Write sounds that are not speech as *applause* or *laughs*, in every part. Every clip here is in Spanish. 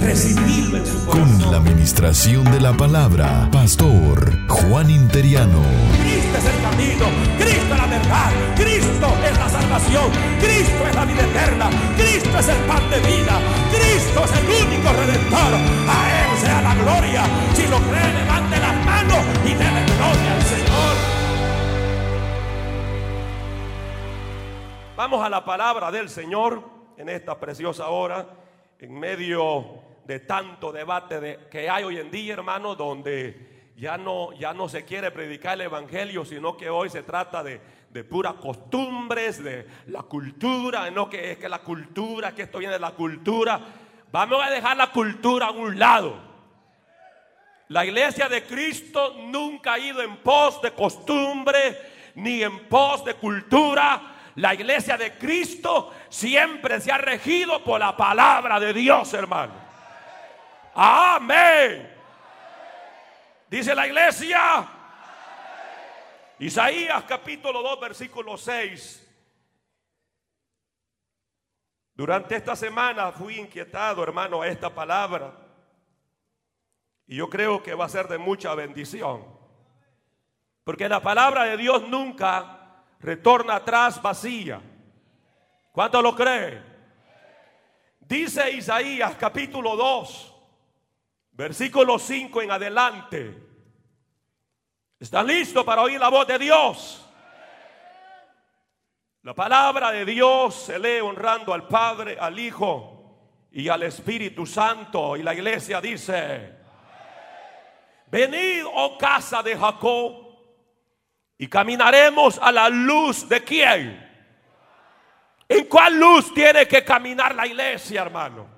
Recibirlo en su corazón. Con la administración de la palabra, Pastor Juan Interiano. Cristo es el camino, Cristo es la verdad, Cristo es la salvación, Cristo es la vida eterna, Cristo es el pan de vida, Cristo es el único redentor. A Él sea la gloria. Si lo cree, levante las manos y déle gloria al Señor. Vamos a la palabra del Señor en esta preciosa hora, en medio de tanto debate de, que hay hoy en día, hermano, donde ya no, ya no se quiere predicar el Evangelio, sino que hoy se trata de, de puras costumbres, de la cultura, no que es que la cultura, que esto viene de la cultura. Vamos a dejar la cultura a un lado. La iglesia de Cristo nunca ha ido en pos de costumbre ni en pos de cultura. La iglesia de Cristo siempre se ha regido por la palabra de Dios, hermano. Amén. Dice la iglesia. Isaías capítulo 2, versículo 6. Durante esta semana fui inquietado, hermano, a esta palabra. Y yo creo que va a ser de mucha bendición. Porque la palabra de Dios nunca retorna atrás vacía. ¿Cuánto lo cree? Dice Isaías capítulo 2, versículo 5 en adelante. ¿Están listos para oír la voz de Dios? La palabra de Dios se lee honrando al Padre, al Hijo y al Espíritu Santo. Y la iglesia dice, venid, oh casa de Jacob y caminaremos a la luz de quién. ¿En cuál luz tiene que caminar la iglesia, hermano?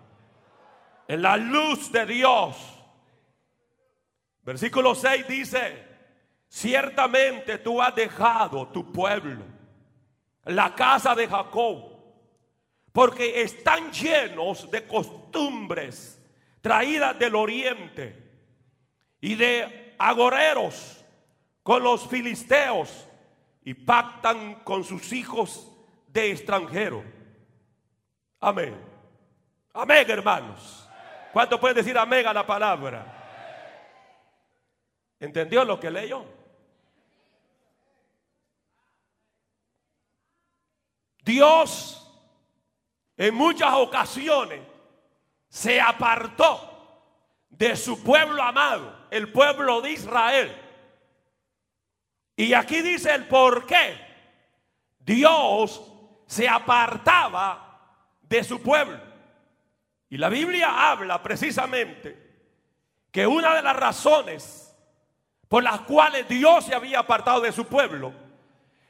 En la luz de Dios. Versículo 6 dice, ciertamente tú has dejado tu pueblo, la casa de Jacob, porque están llenos de costumbres traídas del oriente y de agoreros con los filisteos y pactan con sus hijos de extranjero. Amén. Amén, hermanos. ¿Cuánto pueden decir amén a la palabra? ¿Entendió lo que leyó? Dios en muchas ocasiones se apartó de su pueblo amado, el pueblo de Israel y aquí dice el por qué Dios se apartaba de su pueblo. Y la Biblia habla precisamente que una de las razones por las cuales Dios se había apartado de su pueblo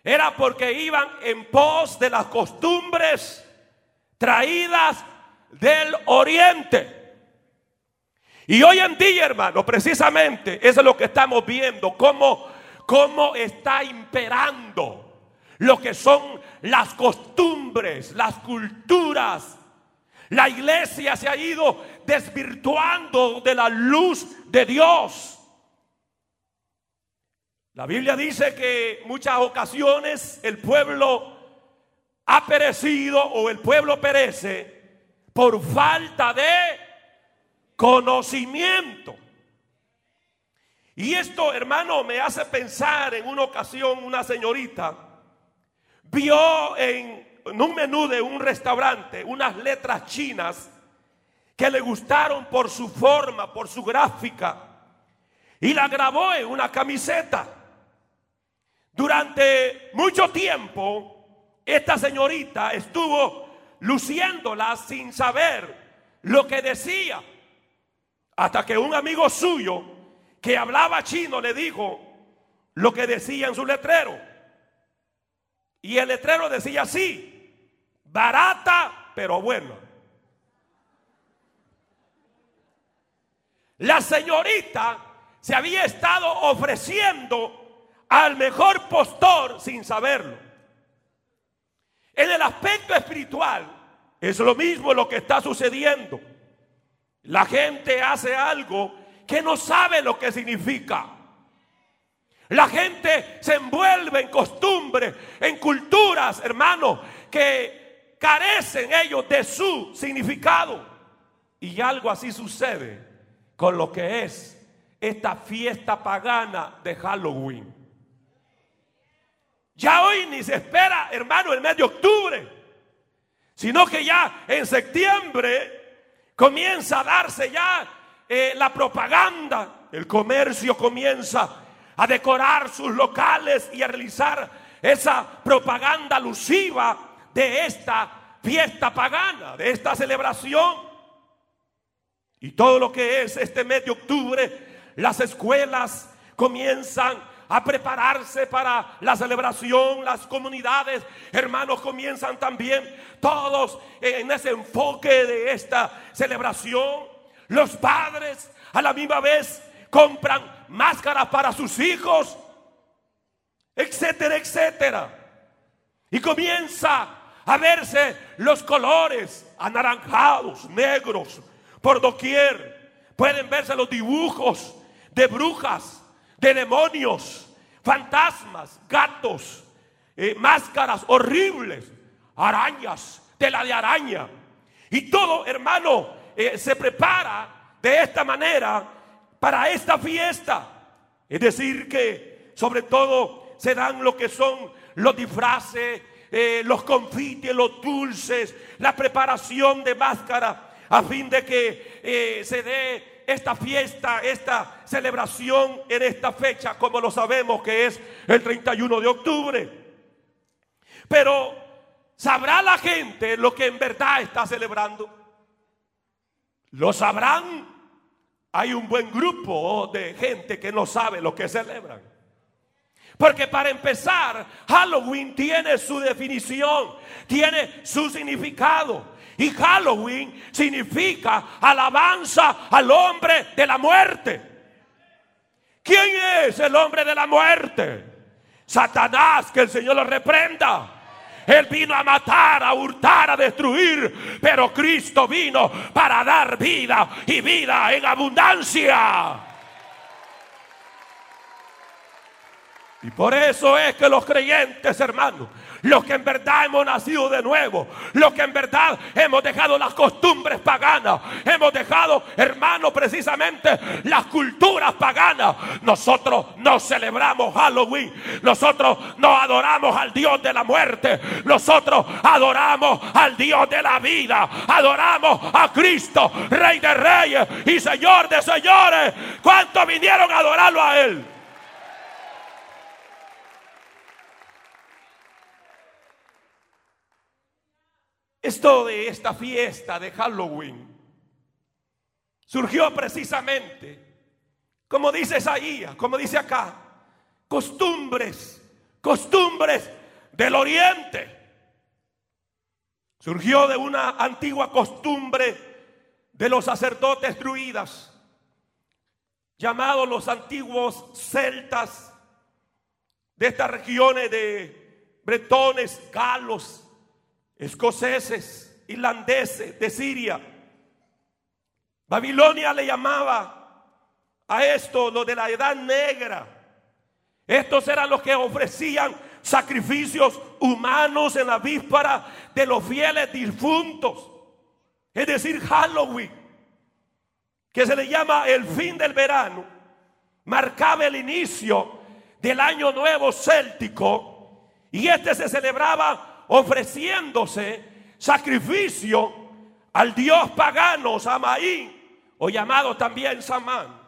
era porque iban en pos de las costumbres traídas del oriente. Y hoy en día, hermano, precisamente eso es lo que estamos viendo, cómo cómo está imperando lo que son las costumbres, las culturas. La iglesia se ha ido desvirtuando de la luz de Dios. La Biblia dice que muchas ocasiones el pueblo ha perecido o el pueblo perece por falta de conocimiento. Y esto, hermano, me hace pensar en una ocasión una señorita vio en, un menú de un restaurante unas letras chinas que le gustaron por su forma, por su gráfica, y la grabó en una camiseta. Durante mucho tiempo, esta señorita estuvo luciéndola sin saber lo que decía, hasta que un amigo suyo que hablaba chino le dijo lo que decía en su letrero. Y el letrero decía así, barata pero bueno. La señorita se había estado ofreciendo al mejor postor sin saberlo. En el aspecto espiritual es lo mismo lo que está sucediendo. La gente hace algo que no sabe lo que significa. La gente se envuelve en costumbres, en culturas, hermano, que carecen ellos de su significado. Y algo así sucede con lo que es esta fiesta pagana de Halloween. Ya hoy ni se espera, hermano, el mes de octubre, sino que ya en septiembre comienza a darse ya eh, la propaganda, el comercio comienza a decorar sus locales y a realizar esa propaganda alusiva de esta fiesta pagana, de esta celebración. Y todo lo que es este mes de octubre las escuelas comienzan a prepararse para la celebración, las comunidades, hermanos, comienzan también todos en ese enfoque de esta celebración. Los padres a la misma vez compran máscaras para sus hijos, etcétera, etcétera. Y comienza a verse los colores anaranjados, negros, por doquier. Pueden verse los dibujos de brujas, de demonios, fantasmas, gatos, eh, máscaras horribles, arañas, tela de araña. Y todo, hermano, eh, se prepara de esta manera para esta fiesta. Es decir, que sobre todo se dan lo que son los disfraces, eh, los confites, los dulces, la preparación de máscara, a fin de que se dé esta fiesta, esta celebración en esta fecha, como lo sabemos que es el 31 de octubre. Pero ¿sabrá la gente lo que en verdad está celebrando? ¿Lo sabrán? Hay un buen grupo de gente que no sabe lo que celebran. Porque para empezar, Halloween tiene su definición, tiene su significado. Y Halloween significa alabanza al hombre de la muerte. ¿Quién es el hombre de la muerte? Satanás, que el Señor lo reprenda. Él vino a matar, a hurtar, a destruir, pero Cristo vino para dar vida y vida en abundancia. Y por eso es que los creyentes, hermanos, los que en verdad hemos nacido de nuevo, los que en verdad hemos dejado las costumbres paganas, hemos dejado, hermano, precisamente las culturas paganas. Nosotros no celebramos Halloween, nosotros no adoramos al Dios de la muerte, nosotros adoramos al Dios de la vida, adoramos a Cristo, Rey de Reyes y Señor de Señores. ¿Cuántos vinieron a adorarlo a Él? Esto de esta fiesta de Halloween surgió precisamente, como dice Isaías, como dice acá, costumbres, costumbres del oriente. Surgió de una antigua costumbre de los sacerdotes druidas, llamados los antiguos celtas de estas regiones de bretones, galos, escoceses, irlandeses de Siria. Babilonia le llamaba a esto lo de la edad negra. Estos eran los que ofrecían sacrificios humanos en la víspera de los fieles difuntos. Es decir, Halloween, que se le llama el fin del verano, marcaba el inicio del año nuevo céltico y este se celebraba ofreciéndose sacrificio al dios pagano Samaí, o llamado también Samán.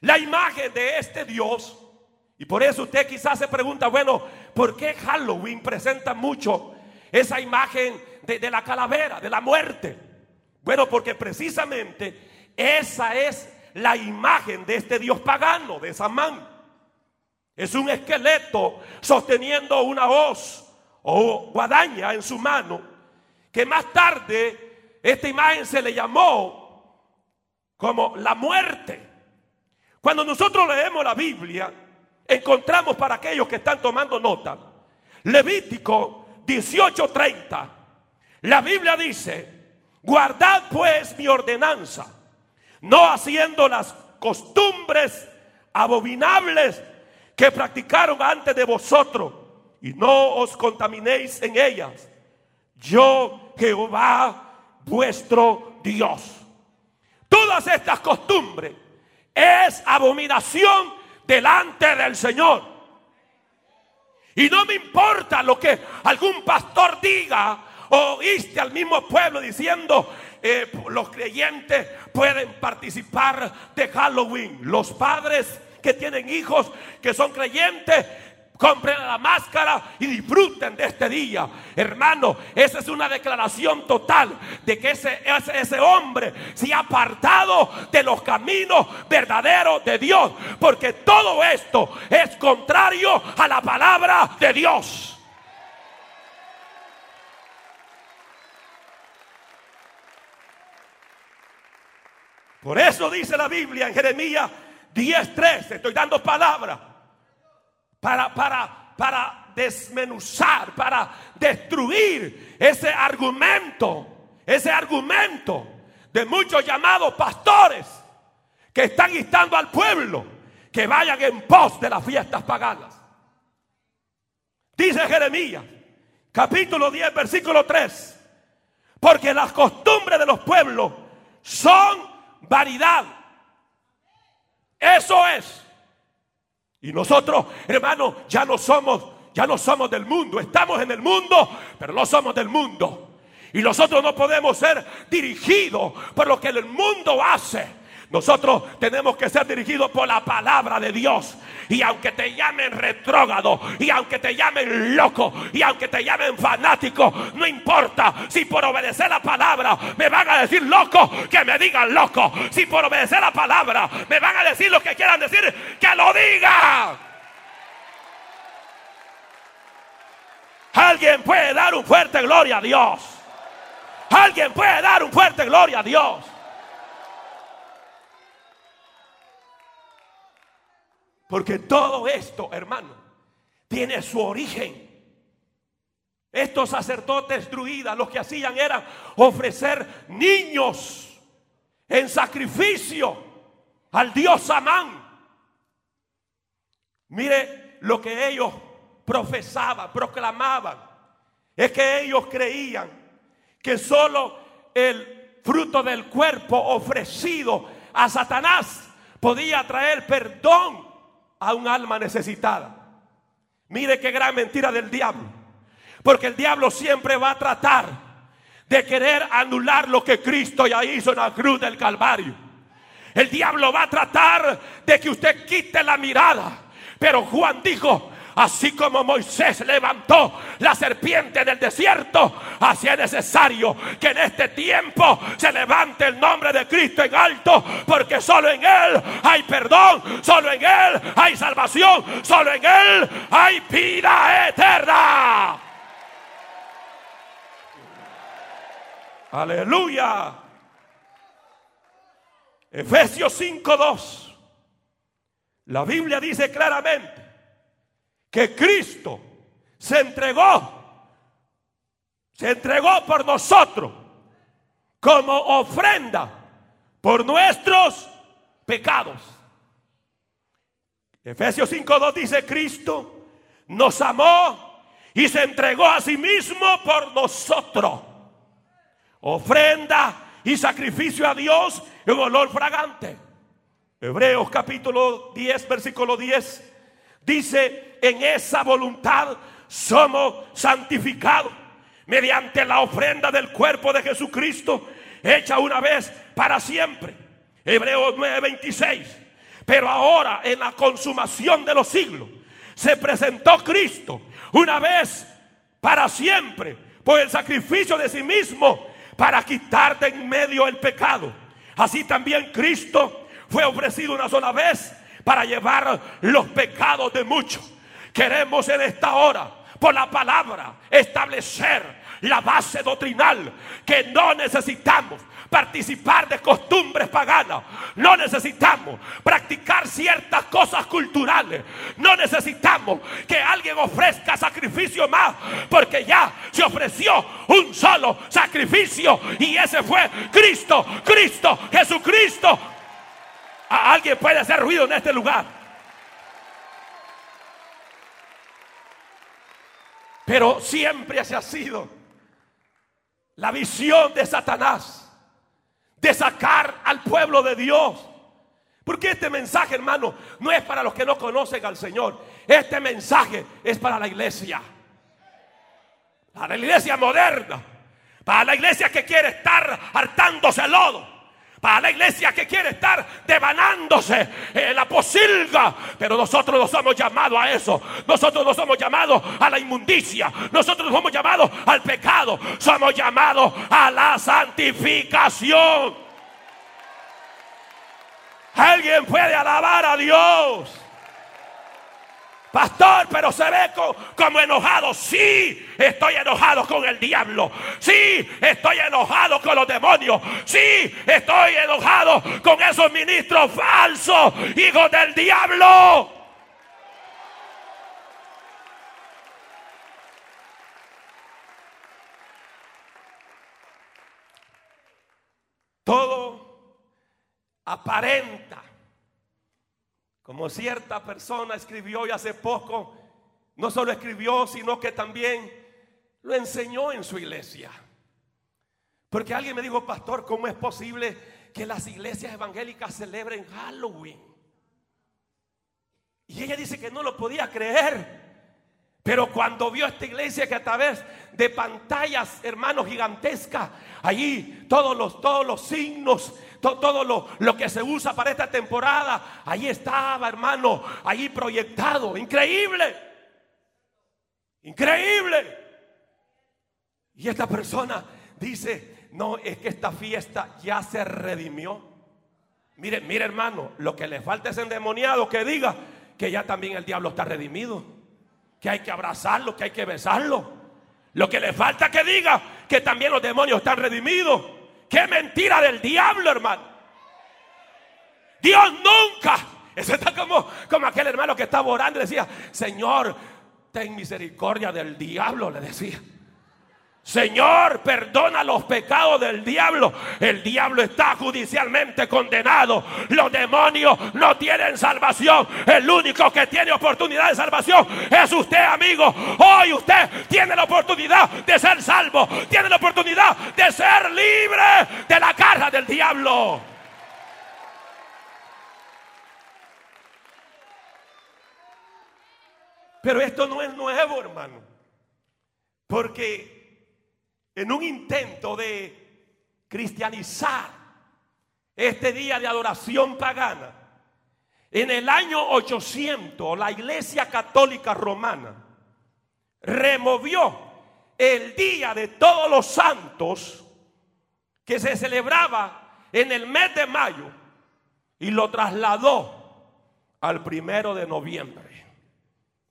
La imagen de este dios, y por eso usted quizás se pregunta, bueno, ¿por qué Halloween presenta mucho esa imagen de, de la calavera, de la muerte? Bueno, porque precisamente esa es la imagen de este dios pagano, de Samán. Es un esqueleto sosteniendo una hoz o guadaña en su mano, que más tarde esta imagen se le llamó como la muerte. Cuando nosotros leemos la Biblia, encontramos para aquellos que están tomando nota, Levítico 18:30. La Biblia dice, guardad pues mi ordenanza, no haciendo las costumbres abominables que practicaron antes de vosotros, y no os contaminéis en ellas. Yo, Jehová, vuestro Dios. Todas estas costumbres es abominación delante del Señor. Y no me importa lo que algún pastor diga o oíste al mismo pueblo diciendo, eh, los creyentes pueden participar de Halloween. Los padres que tienen hijos que son creyentes compren la máscara y disfruten de este día. Hermano, esa es una declaración total de que ese, ese, ese, hombre se ha apartado de los caminos verdaderos de Dios. Porque todo esto es contrario a la palabra de Dios. Por eso dice la Biblia en Jeremías 10:3, estoy dando palabra para, para, para desmenuzar, para destruir ese argumento, ese argumento de muchos llamados pastores que están instando al pueblo que vayan en pos de las fiestas paganas. Dice Jeremías, capítulo 10, versículo 3, porque las costumbres de los pueblos son vanidad. Eso es. Y nosotros, hermanos, ya no somos, ya no somos del mundo. Estamos en el mundo, pero no somos del mundo. Y nosotros no podemos ser dirigidos por lo que el mundo hace. Nosotros tenemos que ser dirigidos por la palabra de Dios. Y aunque te llamen retrógrado, y aunque te llamen loco, y aunque te llamen fanático, no importa. Si por obedecer la palabra me van a decir loco, que me digan loco. Si por obedecer la palabra me van a decir lo que quieran decir, que lo digan. Alguien puede dar un fuerte gloria a Dios. Alguien puede dar un fuerte gloria a Dios. Porque todo esto, hermano, tiene su origen. Estos sacerdotes druidas lo que hacían era ofrecer niños en sacrificio al dios Amán. Mire lo que ellos profesaban, proclamaban. Es que ellos creían que solo el fruto del cuerpo ofrecido a Satanás podía traer perdón a un alma necesitada. Mire qué gran mentira del diablo. Porque el diablo siempre va a tratar de querer anular lo que Cristo ya hizo en la cruz del Calvario. El diablo va a tratar de que usted quite la mirada. Pero Juan dijo, Así como Moisés levantó la serpiente del desierto, así es necesario que en este tiempo se levante el nombre de Cristo en alto, porque solo en Él hay perdón, solo en Él hay salvación, solo en Él hay vida eterna. Aleluya. Efesios 5:2. La Biblia dice claramente que Cristo se entregó, se entregó por nosotros como ofrenda por nuestros pecados. Efesios 5.2 dice, Cristo nos amó y se entregó a sí mismo por nosotros. Ofrenda y sacrificio a Dios en olor fragante. Hebreos capítulo 10, versículo 10 Dice, en esa voluntad somos santificados mediante la ofrenda del cuerpo de Jesucristo, hecha una vez para siempre. Hebreos 9:26. Pero ahora, en la consumación de los siglos, se presentó Cristo una vez para siempre por el sacrificio de sí mismo para quitarte en medio el pecado. Así también Cristo fue ofrecido una sola vez para llevar los pecados de muchos. Queremos en esta hora, por la palabra, establecer la base doctrinal que no necesitamos participar de costumbres paganas. No necesitamos practicar ciertas cosas culturales. No necesitamos que alguien ofrezca sacrificio más. Porque ya se ofreció un solo sacrificio. Y ese fue Cristo, Cristo, Jesucristo. alguien puede hacer ruido en este lugar. Pero siempre se ha sido la visión de Satanás de sacar al pueblo de Dios. Porque este mensaje, hermano, no es para los que no conocen al Señor. Este mensaje es para la iglesia. Para la iglesia moderna. Para la iglesia que quiere estar hartándose lodo. Para la iglesia que quiere estar devanándose en la posilga. Pero nosotros no somos llamados a eso. Nosotros no somos llamados a la inmundicia. Nosotros no somos llamados al pecado. Somos llamados a la santificación. Alguien puede alabar a Dios. Pastor, pero se ve como enojado. Sí, estoy enojado con el diablo. Sí, estoy enojado con los demonios. Sí, estoy enojado con esos ministros falsos, hijos del diablo. Todo aparenta como cierta persona escribió y hace poco, no solo escribió, sino que también lo enseñó en su iglesia. Porque alguien me dijo, pastor, ¿cómo es posible que las iglesias evangélicas celebren Halloween? Y ella dice que no lo podía creer. Pero cuando vio esta iglesia que a través de pantallas, hermanos, gigantescas, allí todos los, todos los signos, todo lo, lo, que se usa para esta temporada, allí estaba, hermano, allí proyectado. Increíble. Increíble. Y esta persona dice, no, es que esta fiesta ya se redimió. Mire, mire hermano, lo que le falta es endemoniado que diga que ya también el diablo está redimido que hay que abrazarlo, que hay que besarlo. Lo que le falta que diga que también los demonios están redimidos. Qué mentira del diablo, hermano. Dios nunca. Eso está como, como aquel hermano que estaba orando y decía, Señor, ten misericordia del diablo, le decía. Señor, perdona los pecados del diablo. El diablo está judicialmente condenado. Los demonios no tienen salvación. El único que tiene oportunidad de salvación es usted, amigo. Hoy usted tiene la oportunidad de ser salvo. Tiene la oportunidad de ser libre de la carga del diablo. Pero esto no es nuevo, hermano. Porque en un intento de cristianizar este día de adoración pagana, en el año 800 la Iglesia Católica Romana removió el día de todos los santos que se celebraba en el mes de mayo y lo trasladó al primero de noviembre.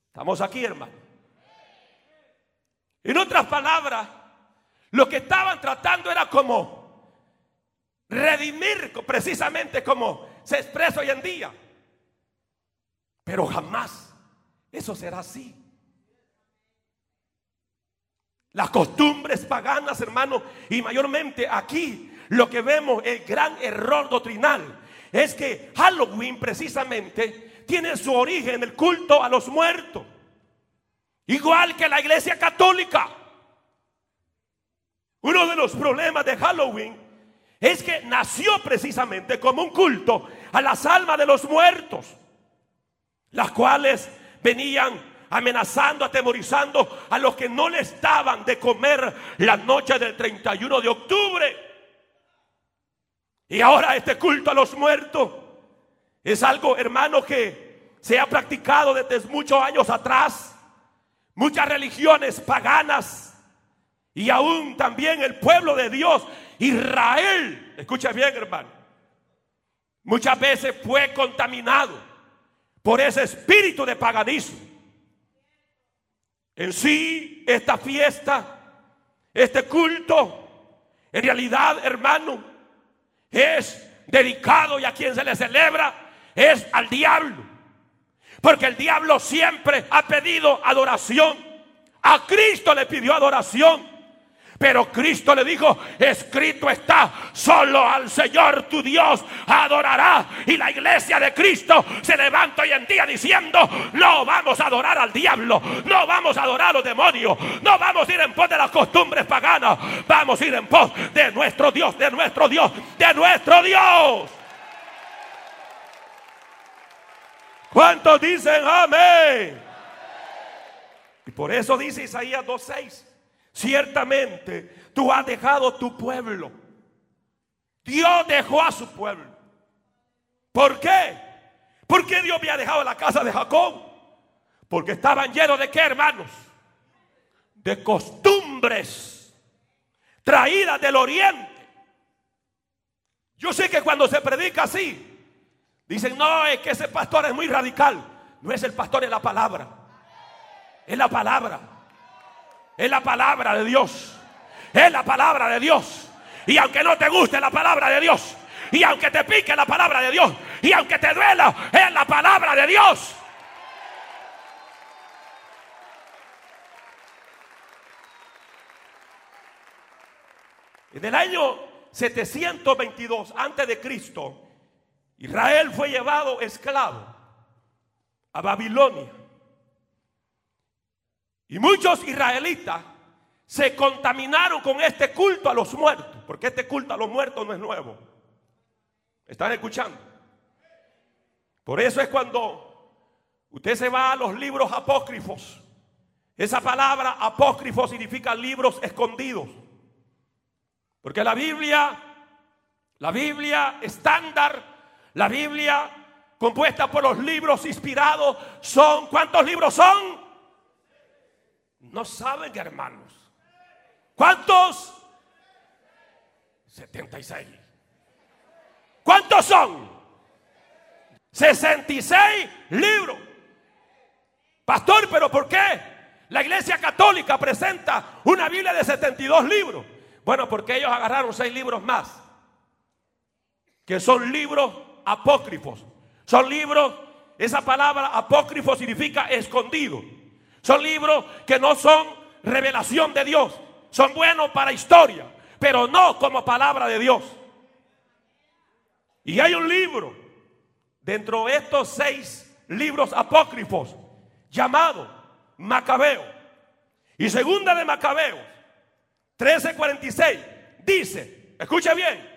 Estamos aquí, hermano. En otras palabras, lo que estaban tratando era como redimir precisamente como se expresa hoy en día. Pero jamás eso será así. Las costumbres paganas, hermano, y mayormente aquí lo que vemos, el gran error doctrinal, es que Halloween precisamente tiene su origen en el culto a los muertos. Igual que la iglesia católica. Uno de los problemas de Halloween es que nació precisamente como un culto a las almas de los muertos, las cuales venían amenazando, atemorizando a los que no les daban de comer la noche del 31 de octubre. Y ahora este culto a los muertos es algo, hermano, que se ha practicado desde muchos años atrás. Muchas religiones paganas y aún también el pueblo de Dios, Israel, escucha bien hermano, muchas veces fue contaminado por ese espíritu de paganismo. En sí, esta fiesta Este culto, en realidad, hermano, es dedicado y a quien se le celebra es al diablo. Porque el diablo siempre ha pedido adoración. A Cristo le pidió adoración. Pero Cristo le dijo, escrito está, solo al Señor tu Dios adorará. Y la iglesia de Cristo se levanta hoy en día diciendo, no vamos a adorar al diablo, no vamos a adorar a los demonios, no vamos a ir en pos de las costumbres paganas, vamos a ir en pos de nuestro Dios, de nuestro Dios, de nuestro Dios. ¿Cuántos dicen amén? Y por eso dice Isaías 2.6. Ciertamente tú has dejado tu pueblo. Dios dejó a su pueblo. ¿Por qué? ¿Por qué Dios había dejado la casa de Jacob? Porque estaban llenos de qué, hermanos? De costumbres traídas del oriente. Yo sé que cuando se predica así, dicen, no, es que ese pastor es muy radical. No es el pastor, es la palabra. Es la palabra. Es la palabra de Dios. Es la palabra de Dios. Y aunque no te guste la palabra de Dios, y aunque te pique la palabra de Dios, y aunque te duela, es la palabra de Dios. En el año 722 antes de Cristo, Israel fue llevado esclavo a Babilonia. Y muchos israelitas se contaminaron con este culto a los muertos, porque este culto a los muertos no es nuevo. ¿Están escuchando? Por eso es cuando usted se va a los libros apócrifos. Esa palabra apócrifo significa libros escondidos. Porque la Biblia, la Biblia estándar, la Biblia compuesta por los libros inspirados, son, ¿cuántos libros son? No saben, hermanos. ¿Cuántos? 76. ¿Cuántos son? 66 libros. Pastor, pero ¿por qué? La iglesia católica presenta una Biblia de 72 libros. Bueno, porque ellos agarraron seis libros más. Que son libros apócrifos. Son libros, esa palabra apócrifo significa escondido. Son libros que no son revelación de Dios. Son buenos para historia, pero no como palabra de Dios. Y hay un libro dentro de estos seis libros apócrifos llamado Macabeo. Y segunda de Macabeo, 1346, dice, escuche bien,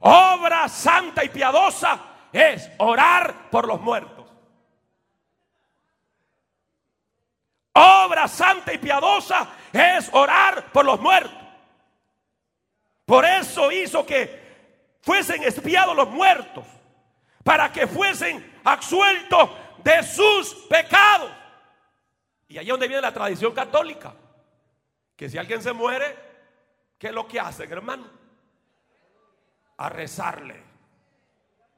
obra santa y piadosa es orar por los muertos. Obra santa y piadosa es orar por los muertos. Por eso hizo que fuesen espiados los muertos, para que fuesen absueltos de sus pecados. Y ahí es donde viene la tradición católica, que si alguien se muere, ¿qué es lo que hacen, hermano? A rezarle.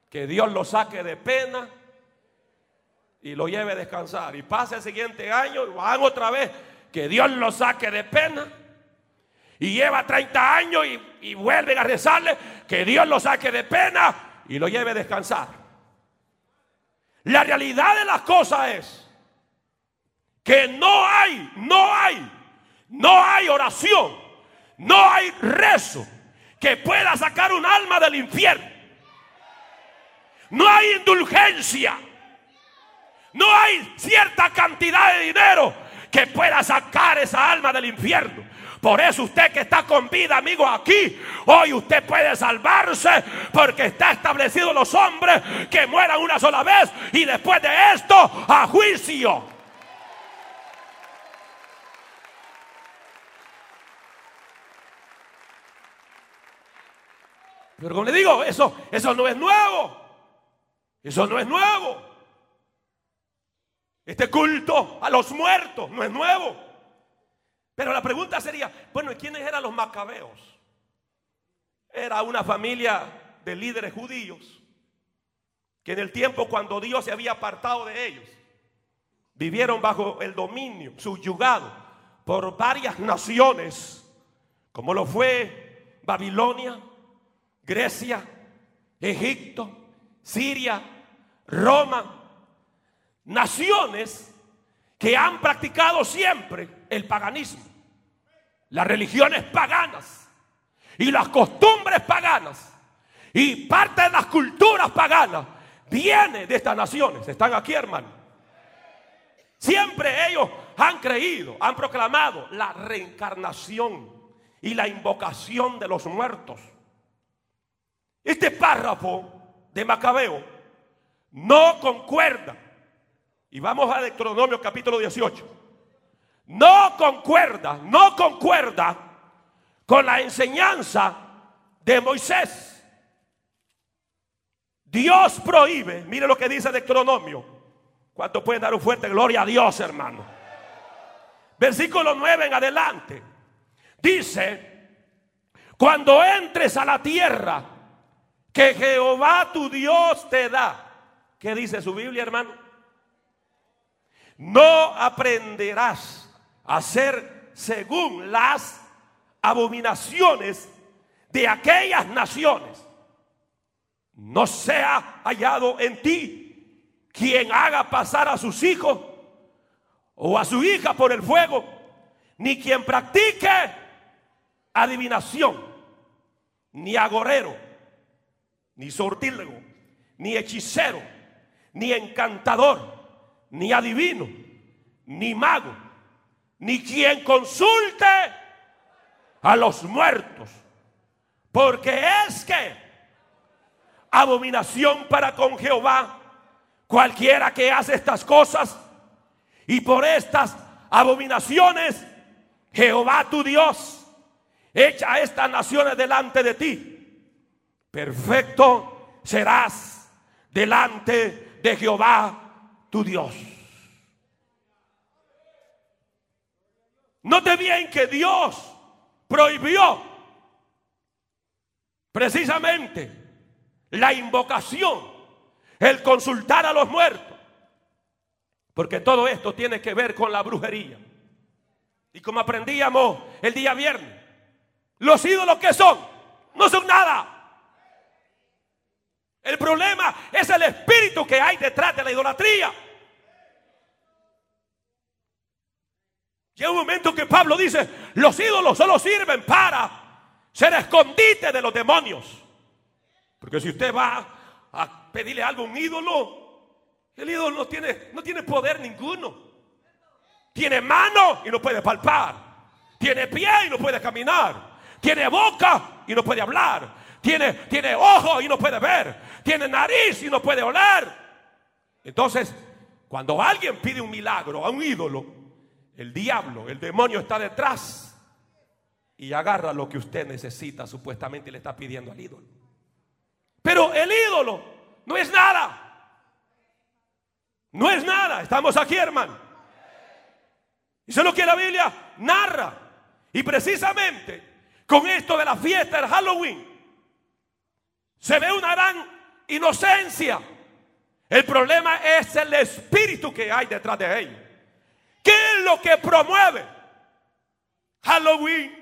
Que Dios lo saque de pena y lo lleve a descansar. Y pasa el siguiente año y van otra vez. Que Dios lo saque de pena. Y lleva 30 años y, y vuelven a rezarle. Que Dios lo saque de pena y lo lleve a descansar. La realidad de las cosas es que no hay, no hay, no hay oración, no hay rezo que pueda sacar un alma del infierno. No hay indulgencia no hay cierta cantidad de dinero que pueda sacar esa alma del infierno. Por eso usted que está con vida, amigo, aquí, hoy usted puede salvarse porque está establecido los hombres que mueran una sola vez y después de esto a juicio. Pero como le digo, eso, eso no es nuevo. Eso no es nuevo. Este culto a los muertos no es nuevo. Pero la pregunta sería, bueno, ¿y quiénes eran los macabeos? Era una familia de líderes judíos que en el tiempo cuando Dios se había apartado de ellos, vivieron bajo el dominio, subyugado por varias naciones, como lo fue Babilonia, Grecia, Egipto, Siria, Roma, naciones que han practicado siempre el paganismo, las religiones paganas y las costumbres paganas y parte de las culturas paganas viene de estas naciones. Están aquí, hermano. Siempre ellos han creído, han proclamado la reencarnación y la invocación de los muertos. Este párrafo de Macabeo no concuerda. Y vamos a Deuteronomio capítulo 18. No concuerda, no concuerda con la enseñanza de Moisés. Dios prohíbe, mire lo que dice Deuteronomio. ¿Cuánto pueden dar un fuerte gloria a Dios, hermano? Versículo 9 en adelante. Dice, cuando entres a la tierra que Jehová tu Dios te da. ¿Qué dice su Biblia, hermano? No aprenderás a hacer según las abominaciones de aquellas naciones. No sea hallado en ti quien haga pasar a sus hijos o a su hija por el fuego, ni quien practique adivinación, ni agorero, ni sortílego, ni hechicero, ni encantador, ni adivino, ni mago, ni quien consulte a los muertos, porque es que abominación para con Jehová cualquiera que hace estas cosas. Y por estas abominaciones, Jehová tu Dios echa a estas naciones delante de ti. Perfecto serás delante de Jehová tu Dios. Note bien que Dios prohibió precisamente la invocación, el consultar a los muertos. Porque todo esto tiene que ver con la brujería. Y como aprendíamos el día viernes, los ídolos que son, no son nada. El problema es el espíritu que hay detrás de la idolatría. Llega un momento que Pablo dice, los ídolos solo sirven para ser escondite de los demonios. Porque si usted va a pedirle algo a un ídolo, el ídolo no tiene, no tiene poder ninguno. Tiene mano y no puede palpar. Tiene pie y no puede caminar. Tiene boca y no puede hablar. Tiene, tiene ojo y no puede ver. Tiene nariz y no puede oler. Entonces, cuando alguien pide un milagro a un ídolo, el diablo, el demonio está detrás y agarra lo que usted necesita supuestamente le está pidiendo al ídolo. Pero el ídolo no es nada. No es nada. Estamos aquí, hermano. Eso es lo que la Biblia narra. Y precisamente con esto de la fiesta del Halloween se ve una gran inocencia. El problema es el espíritu que hay detrás de ellos. ¿Qué es lo que promueve Halloween?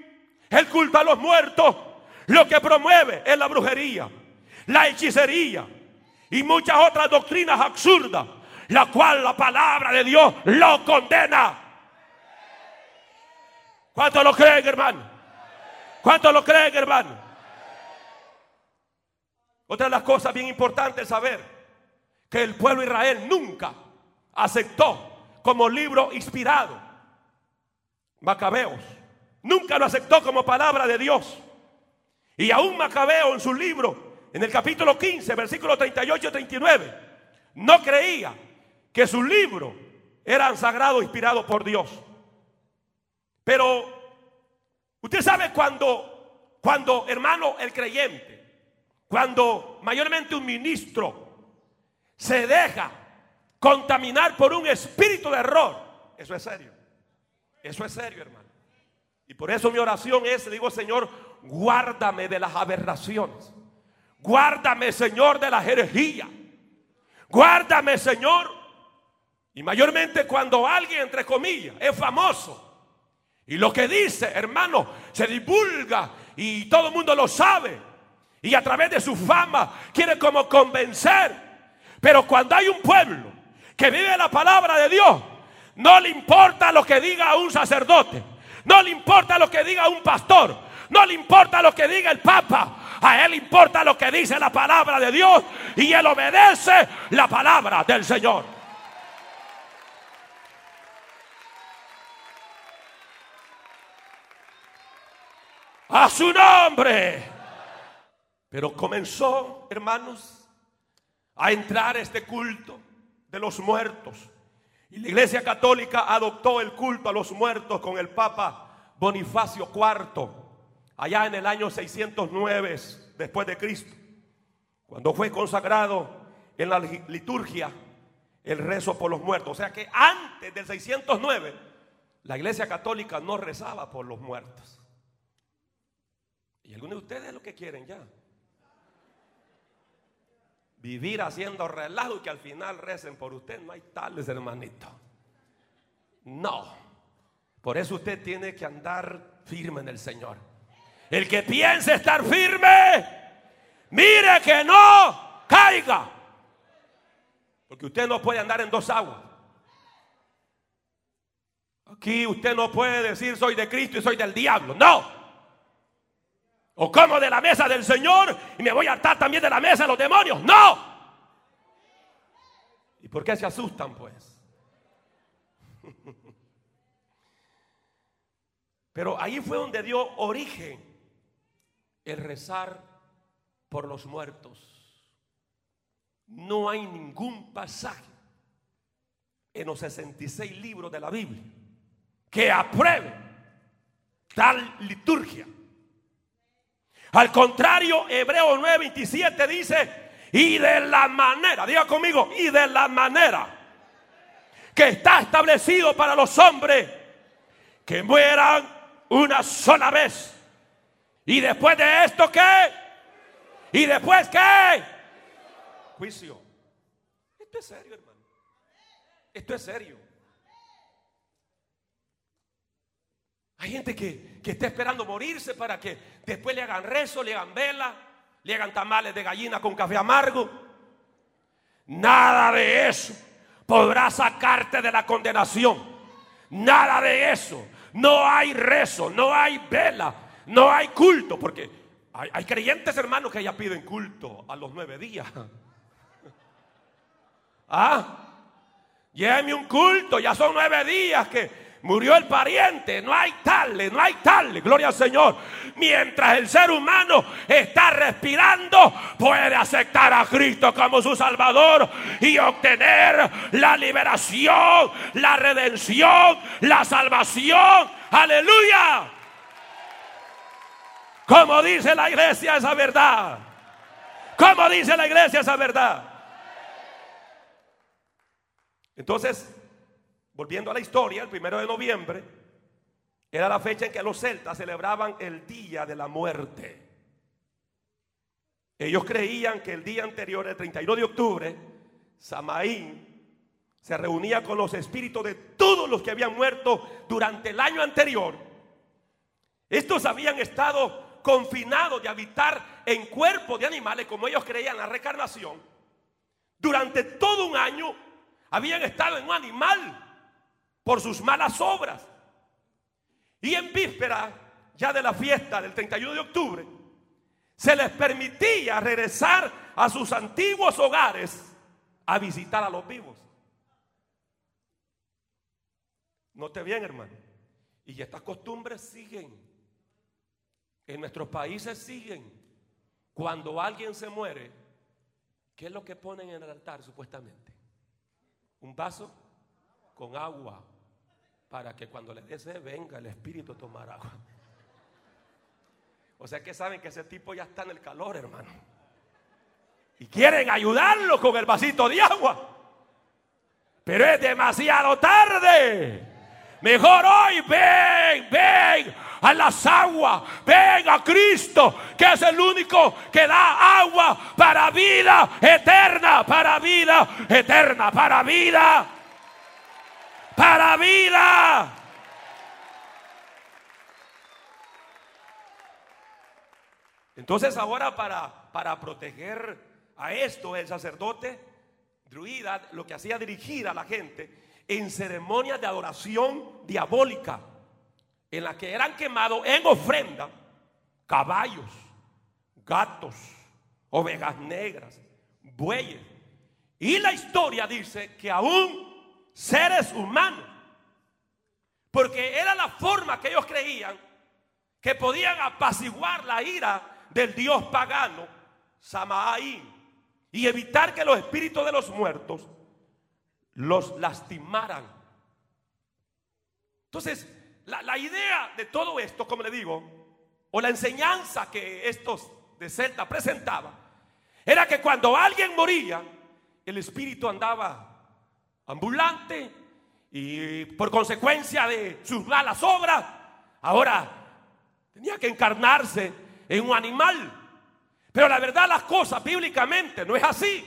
El culto a los muertos. Lo que promueve es la brujería la hechicería y muchas otras doctrinas absurdas, la cual la palabra de Dios lo condena. ¿Cuántos lo creen, hermano? ¿Cuántos lo creen, hermano? Otra de las cosas bien importantes es saber que el pueblo de Israel nunca aceptó como libro inspirado Macabeos. Nunca lo aceptó como palabra de Dios. Y aún Macabeo en su libro en el capítulo 15, versículo 38 y 39, no creía que sus libros eran sagrados, inspirados por Dios. Pero usted sabe cuando, cuando hermano el creyente, cuando mayormente un ministro se deja contaminar por un espíritu de error, eso es serio. Eso es serio, hermano. Y por eso mi oración es, digo, Señor, guárdame de las aberraciones. Guárdame, Señor, de la herejía. Guárdame, Señor. Y mayormente cuando alguien, entre comillas, es famoso. Y lo que dice, hermano, se divulga y todo el mundo lo sabe. Y a través de su fama quiere como convencer. Pero cuando hay un pueblo que vive la palabra de Dios, no le importa lo que diga un sacerdote, no le importa lo que diga un pastor, no le importa lo que diga el papa, a él importa lo que dice la palabra de Dios y él obedece la palabra del Señor. a su nombre. Pero comenzó, hermanos, a entrar este culto de los muertos. Y la Iglesia Católica adoptó el culto a los muertos con el Papa Bonifacio IV, allá en el año 609 después de Cristo, cuando fue consagrado en la liturgia el rezo por los muertos. O sea que antes del 609, la Iglesia Católica no rezaba por los muertos. Y algunos de ustedes es lo que quieren ya. Vivir haciendo relajo y que al final recen por usted. No hay tales, hermanito. No. Por eso usted tiene que andar firme en el Señor. El que piense estar firme, mire que no caiga. Porque usted no puede andar en dos aguas. Aquí usted no puede decir soy de Cristo y soy del diablo. No. O como de la mesa del Señor y me voy a hartar también de la mesa de los demonios. No. ¿Y por qué se asustan pues? *laughs* Pero ahí fue donde dio origen el rezar por los muertos. No hay ningún pasaje en los 66 libros de la Biblia que apruebe tal liturgia. Al contrario, Hebreo 9:27 dice, y de la manera, diga conmigo, y de la manera que está establecido para los hombres que mueran una sola vez. Y después de esto, ¿qué? Y después, ¿qué? Juicio. Esto es serio, hermano. Esto es serio. Hay gente que, está esperando morirse para que después le hagan rezo, le hagan vela, le hagan tamales de gallina con café amargo. Nada de eso podrá sacarte de la condenación. Nada de eso. No hay rezo, no hay vela, no hay culto, porque hay, creyentes hermanos que ya piden culto a los nueve días. *laughs* Ah, lléveme un culto, ya son nueve días que murió el pariente, no hay tal, no hay tal, gloria al Señor. Mientras el ser humano está respirando, puede aceptar a Cristo como su Salvador y obtener la liberación, la redención, la salvación. Aleluya. Como dice la iglesia esa verdad. Como dice la iglesia esa verdad. Entonces, Volviendo a la historia, el primero de noviembre era la fecha en que los celtas celebraban el día de la muerte. Ellos creían que el día anterior, el 31 de octubre, Samaín se reunía con los espíritus de todos los que habían muerto durante el año anterior. Estos habían estado confinados de habitar en cuerpos de animales, como ellos creían la reencarnación. Durante todo un año habían estado en un animal por sus malas obras. Y en víspera ya de la fiesta del 31 de octubre, se les permitía regresar a sus antiguos hogares a visitar a los vivos. Note bien, hermano. Y estas costumbres siguen. En nuestros países siguen. Cuando alguien se muere, ¿qué es lo que ponen en el altar supuestamente? Un vaso con agua para que cuando le desee venga el Espíritu a tomar agua. O sea que saben que ese tipo ya está en el calor, hermano. Y quieren ayudarlo con el vasito de agua. Pero es demasiado tarde. Mejor hoy ven, ven a las aguas, ven a Cristo, que es el único que da agua para vida eterna, para vida eterna, para vida para vida. Entonces ahora para, para proteger a esto, el sacerdote druida lo que hacía dirigir a la gente en ceremonias de adoración diabólica, en la que eran quemados en ofrenda caballos, gatos, ovejas negras, bueyes. Y la historia dice que aún seres humanos, porque era la forma que ellos creían que podían apaciguar la ira del dios pagano, Samaín, y evitar que los espíritus de los muertos los lastimaran. Entonces, la, la idea de todo esto, como le digo, o la enseñanza que estos de Celta presentaban, era que cuando alguien moría, el espíritu andaba ambulante y por consecuencia de sus malas obras, ahora tenía que encarnarse en un animal. Pero la verdad las cosas bíblicamente no es así.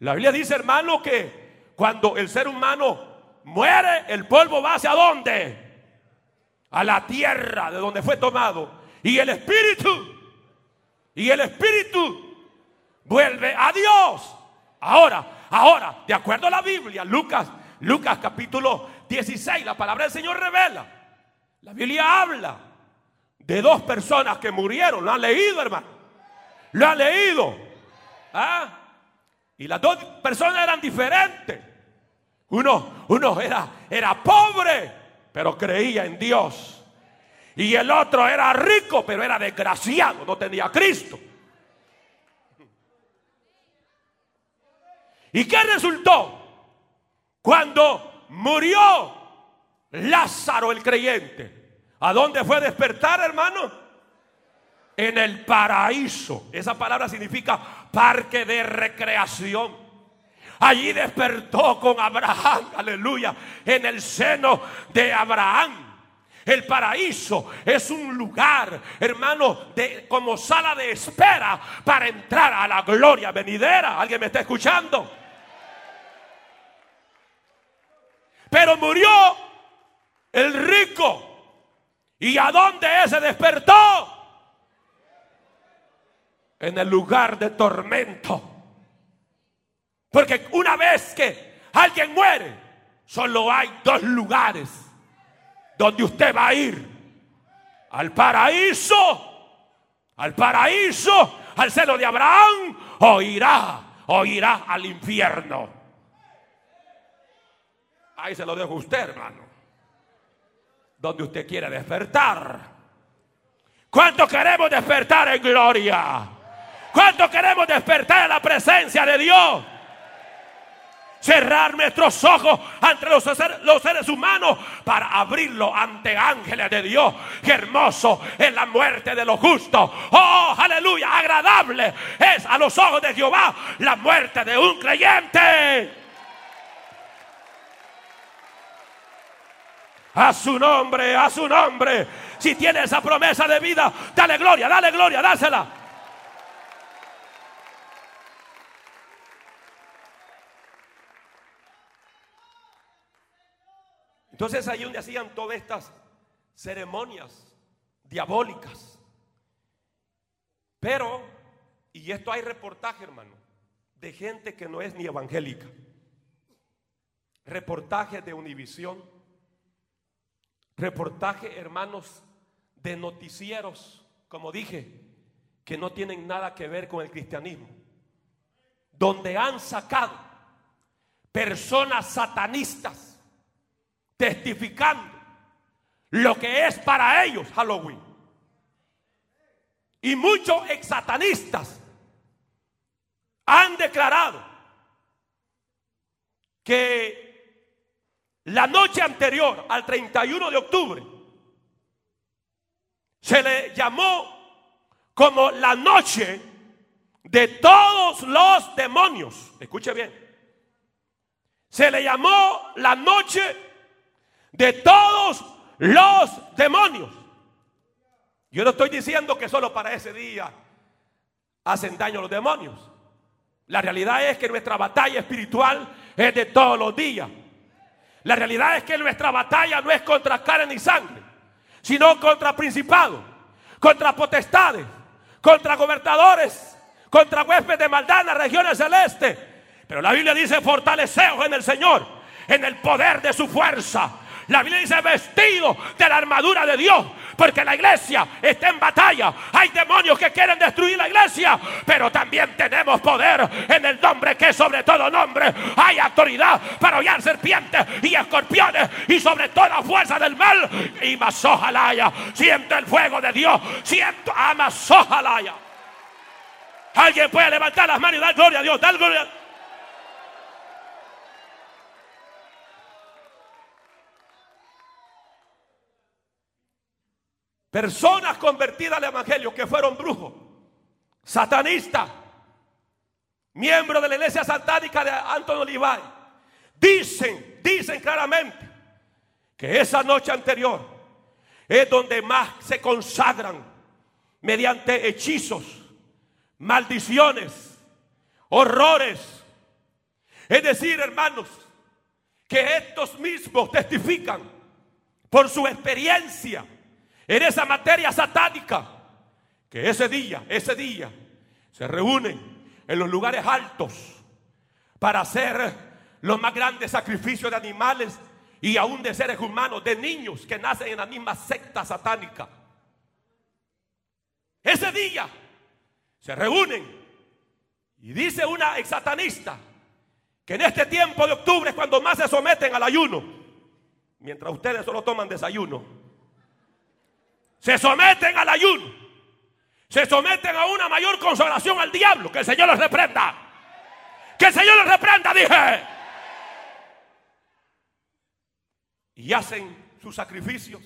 La Biblia dice, hermano, que cuando el ser humano muere, el polvo va hacia dónde? A la tierra de donde fue tomado. Y el espíritu, y el espíritu vuelve a Dios. Ahora, ahora, de acuerdo a la Biblia, Lucas, Lucas capítulo 16, la palabra del Señor revela. La Biblia habla de dos personas que murieron. ¿Lo han leído, hermano? ¿Lo han leído? ¿Ah? Y las dos personas eran diferentes. Uno, uno era, era pobre, pero creía en Dios. Y el otro era rico, pero era desgraciado, no tenía Cristo. ¿Y qué resultó? Cuando murió Lázaro el creyente, ¿a dónde fue a despertar, hermano? En el paraíso. Esa palabra significa parque de recreación. Allí despertó con Abraham, *laughs* aleluya, en el seno de Abraham. El paraíso es un lugar, hermano, de, como sala de espera para entrar a la gloria venidera. ¿Alguien me está escuchando? Pero murió el rico. ¿Y a dónde se despertó? En el lugar de tormento. Porque una vez que alguien muere, solo hay dos lugares donde usted va a ir. Al paraíso, al paraíso, al seno de Abraham, o irá, o irá al infierno. Ahí se lo dejo a usted, hermano. Donde usted quiere despertar. ¿Cuánto queremos despertar en gloria? ¿Cuánto queremos despertar en la presencia de Dios? cerrar nuestros ojos ante los, seres humanos para abrirlo ante ángeles de Dios. Qué hermoso es la muerte de los justos. Oh, aleluya, agradable es a los ojos de Jehová la muerte de un creyente. A su nombre, a su nombre. Si tiene esa promesa de vida, dale gloria, dale gloria, dásela. Entonces ahí donde hacían todas estas ceremonias diabólicas. Pero, y esto hay reportaje, hermano, de gente que no es ni evangélica. Reportaje de Univisión. Reportaje, hermanos, de noticieros, como dije, que no tienen nada que ver con el cristianismo. Donde han sacado personas satanistas testificando lo que es para ellos Halloween. Y muchos exsatanistas han declarado que la noche anterior al 31 de octubre se le llamó como la noche de todos los demonios. Escuche bien. Se le llamó la noche de todos los demonios. Yo no estoy diciendo que solo para ese día hacen daño los demonios. La realidad es que nuestra batalla espiritual es de todos los días. La realidad es que nuestra batalla no es contra carne ni sangre, sino contra principados, contra potestades, contra gobernadores, contra huéspedes de maldad en las regiones celestes. Pero la Biblia dice, fortaleceos en el Señor, en el poder de su fuerza. La Biblia dice vestido de la armadura de Dios. Porque la iglesia está en batalla. Hay demonios que quieren destruir la iglesia. Pero también tenemos poder en el nombre que es sobre todo nombre. Hay autoridad para hollar serpientes y escorpiones. Y sobre toda fuerza del mal. Y masojalaya. Siento el fuego de Dios. Siento a masojalaya. Alguien puede levantar las manos y dar gloria a Dios. Dar gloria a Dios. Personas convertidas al Evangelio que fueron brujos, satanistas, miembros de la iglesia satánica de Antonio Olivay, dicen, dicen claramente que esa noche anterior es donde más se consagran mediante hechizos, maldiciones, horrores. Es decir, hermanos, que estos mismos testifican por su experiencia en esa materia satánica, que ese día, ese día, se reúnen en los lugares altos para hacer los más grandes sacrificios de animales y aún de seres humanos, de niños que nacen en la misma secta satánica. Ese día se reúnen y dice una ex satanista que en este tiempo de octubre es cuando más se someten al ayuno, mientras ustedes solo toman desayuno se someten al ayuno, se someten a una mayor consagración al diablo. Que el Señor les reprenda. Que el Señor les reprenda, dije. Y hacen sus sacrificios.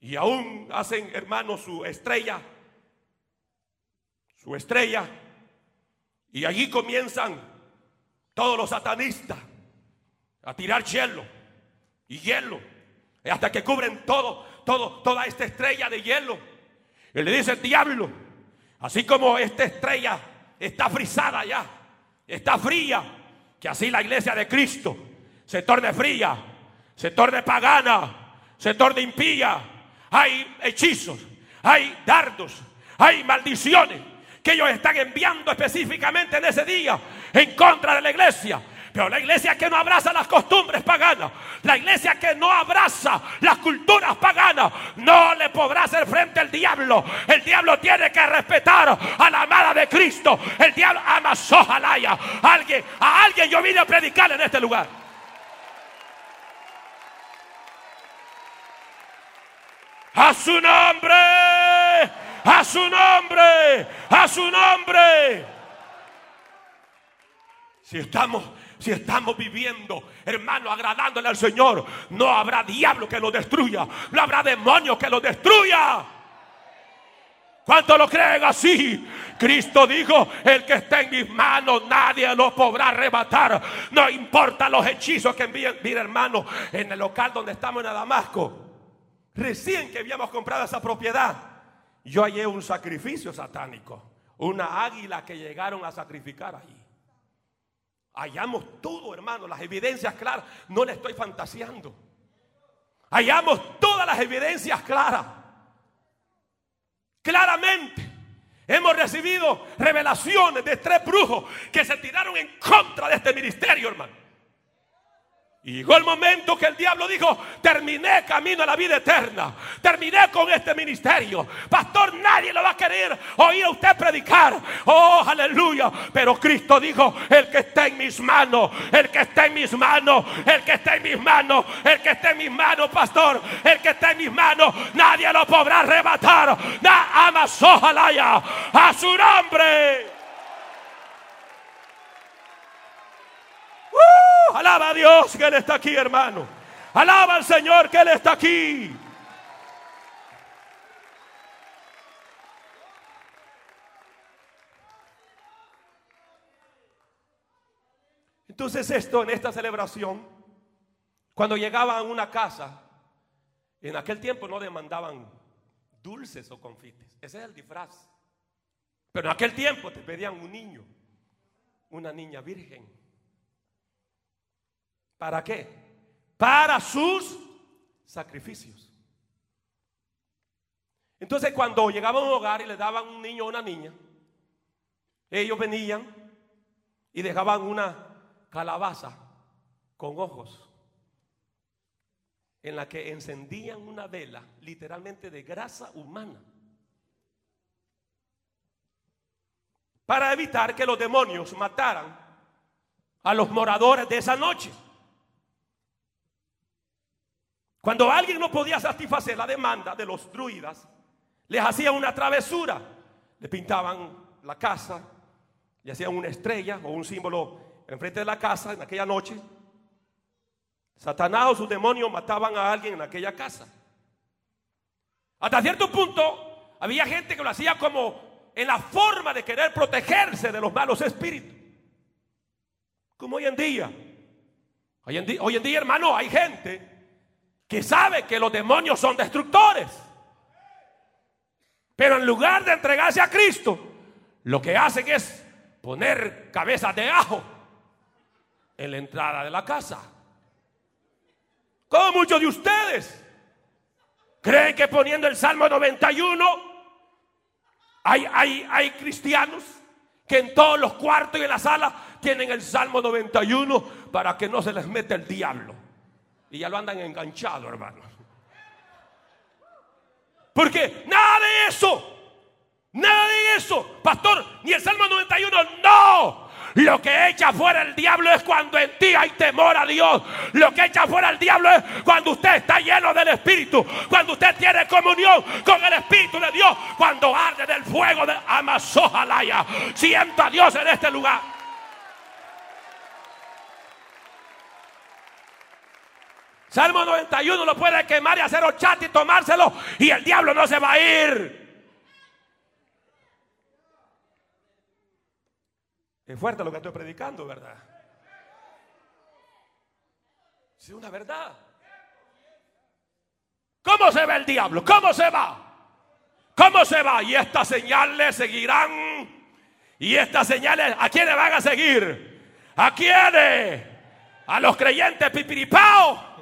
Y aún hacen, hermanos, su estrella. Su estrella. Y allí comienzan todos los satanistas a tirar hielo y hielo. Hasta que cubren todo, todo, toda esta estrella de hielo. Y le dice el diablo, así como esta estrella está frisada ya, está fría, que así la iglesia de Cristo se torne fría, se torne pagana, se torne impía. Hay hechizos, hay dardos, hay maldiciones que ellos están enviando específicamente en ese día en contra de la iglesia pero la iglesia que no abraza las costumbres paganas, la iglesia que no abraza las culturas paganas, no le podrá hacer frente al diablo. El diablo tiene que respetar a la amada de Cristo. El diablo ama Sojalaya. Alguien, a alguien yo vine a predicar en este lugar. A su nombre, a su nombre, a su nombre. Si estamos si estamos viviendo, hermano, agradándole al Señor, no habrá diablo que lo destruya. No habrá demonio que lo destruya. ¿Cuántos lo creen así? Cristo dijo, el que está en mis manos nadie lo podrá arrebatar. No importa los hechizos que envíen. Mira hermano, en el local donde estamos en Damasco, recién que habíamos comprado esa propiedad, yo hallé un sacrificio satánico. Una águila que llegaron a sacrificar allí. Hallamos todo, hermano, las evidencias claras. No le estoy fantaseando. Hallamos todas las evidencias claras. Claramente. Hemos recibido revelaciones de tres brujos que se tiraron en contra de este ministerio, hermano. Y llegó el momento que el diablo dijo, terminé camino a la vida eterna, terminé con este ministerio. Pastor, nadie lo va a querer oír a usted predicar. Oh, aleluya. Pero Cristo dijo, el que está en mis manos, el que está en mis manos, el que está en mis manos, el que está en mis manos, pastor, el que está en mis manos, nadie lo podrá arrebatar. Da amas, ojalá a su nombre. ¡Uh! Alaba a Dios que Él está aquí, hermano. Alaba al Señor que Él está aquí. Entonces esto en esta celebración, cuando llegaban a una casa, en aquel tiempo no demandaban dulces o confites, ese es el disfraz. Pero en aquel tiempo te pedían un niño, una niña virgen. ¿Para qué? Para sus sacrificios. Entonces cuando llegaba a un hogar y le daban un niño o una niña, ellos venían y dejaban una calabaza con ojos en la que encendían una vela literalmente de grasa humana para evitar que los demonios mataran a los moradores de esa noche. Cuando alguien no podía satisfacer la demanda de los druidas, les hacían una travesura, le pintaban la casa, le hacían una estrella o un símbolo enfrente de la casa en aquella noche. Satanás o sus demonios mataban a alguien en aquella casa. Hasta cierto punto había gente que lo hacía como en la forma de querer protegerse de los malos espíritus. Como hoy en día. Hoy en día, hoy en día hermano, hay gente que sabe que los demonios son destructores. Pero en lugar de entregarse a Cristo, lo que hacen es poner cabezas de ajo en la entrada de la casa. Como muchos de ustedes creen que poniendo el Salmo 91 hay, hay, hay cristianos que en todos los cuartos y en la sala tienen el Salmo 91 para que no se les meta el diablo. Y ya lo andan enganchado, hermano. Porque nada de eso. Nada de eso. Pastor, ni el Salmo 91. No. Lo que echa fuera el diablo es cuando en ti hay temor a Dios. Lo que echa fuera el diablo es cuando usted está lleno del Espíritu. Cuando usted tiene comunión con el Espíritu de Dios. Cuando arde del fuego de Amazojalaya. Siento a Dios en este lugar. Salmo 91 lo puede quemar y hacer ochate y tomárselo y el diablo no se va a ir. Es fuerte lo que estoy predicando, ¿verdad? Es una verdad. ¿Cómo se ve el diablo? ¿Cómo se va? ¿Cómo se va? Y estas señales seguirán. Y estas señales, ¿a quiénes van a seguir? ¿A quiénes? A los creyentes pipiripao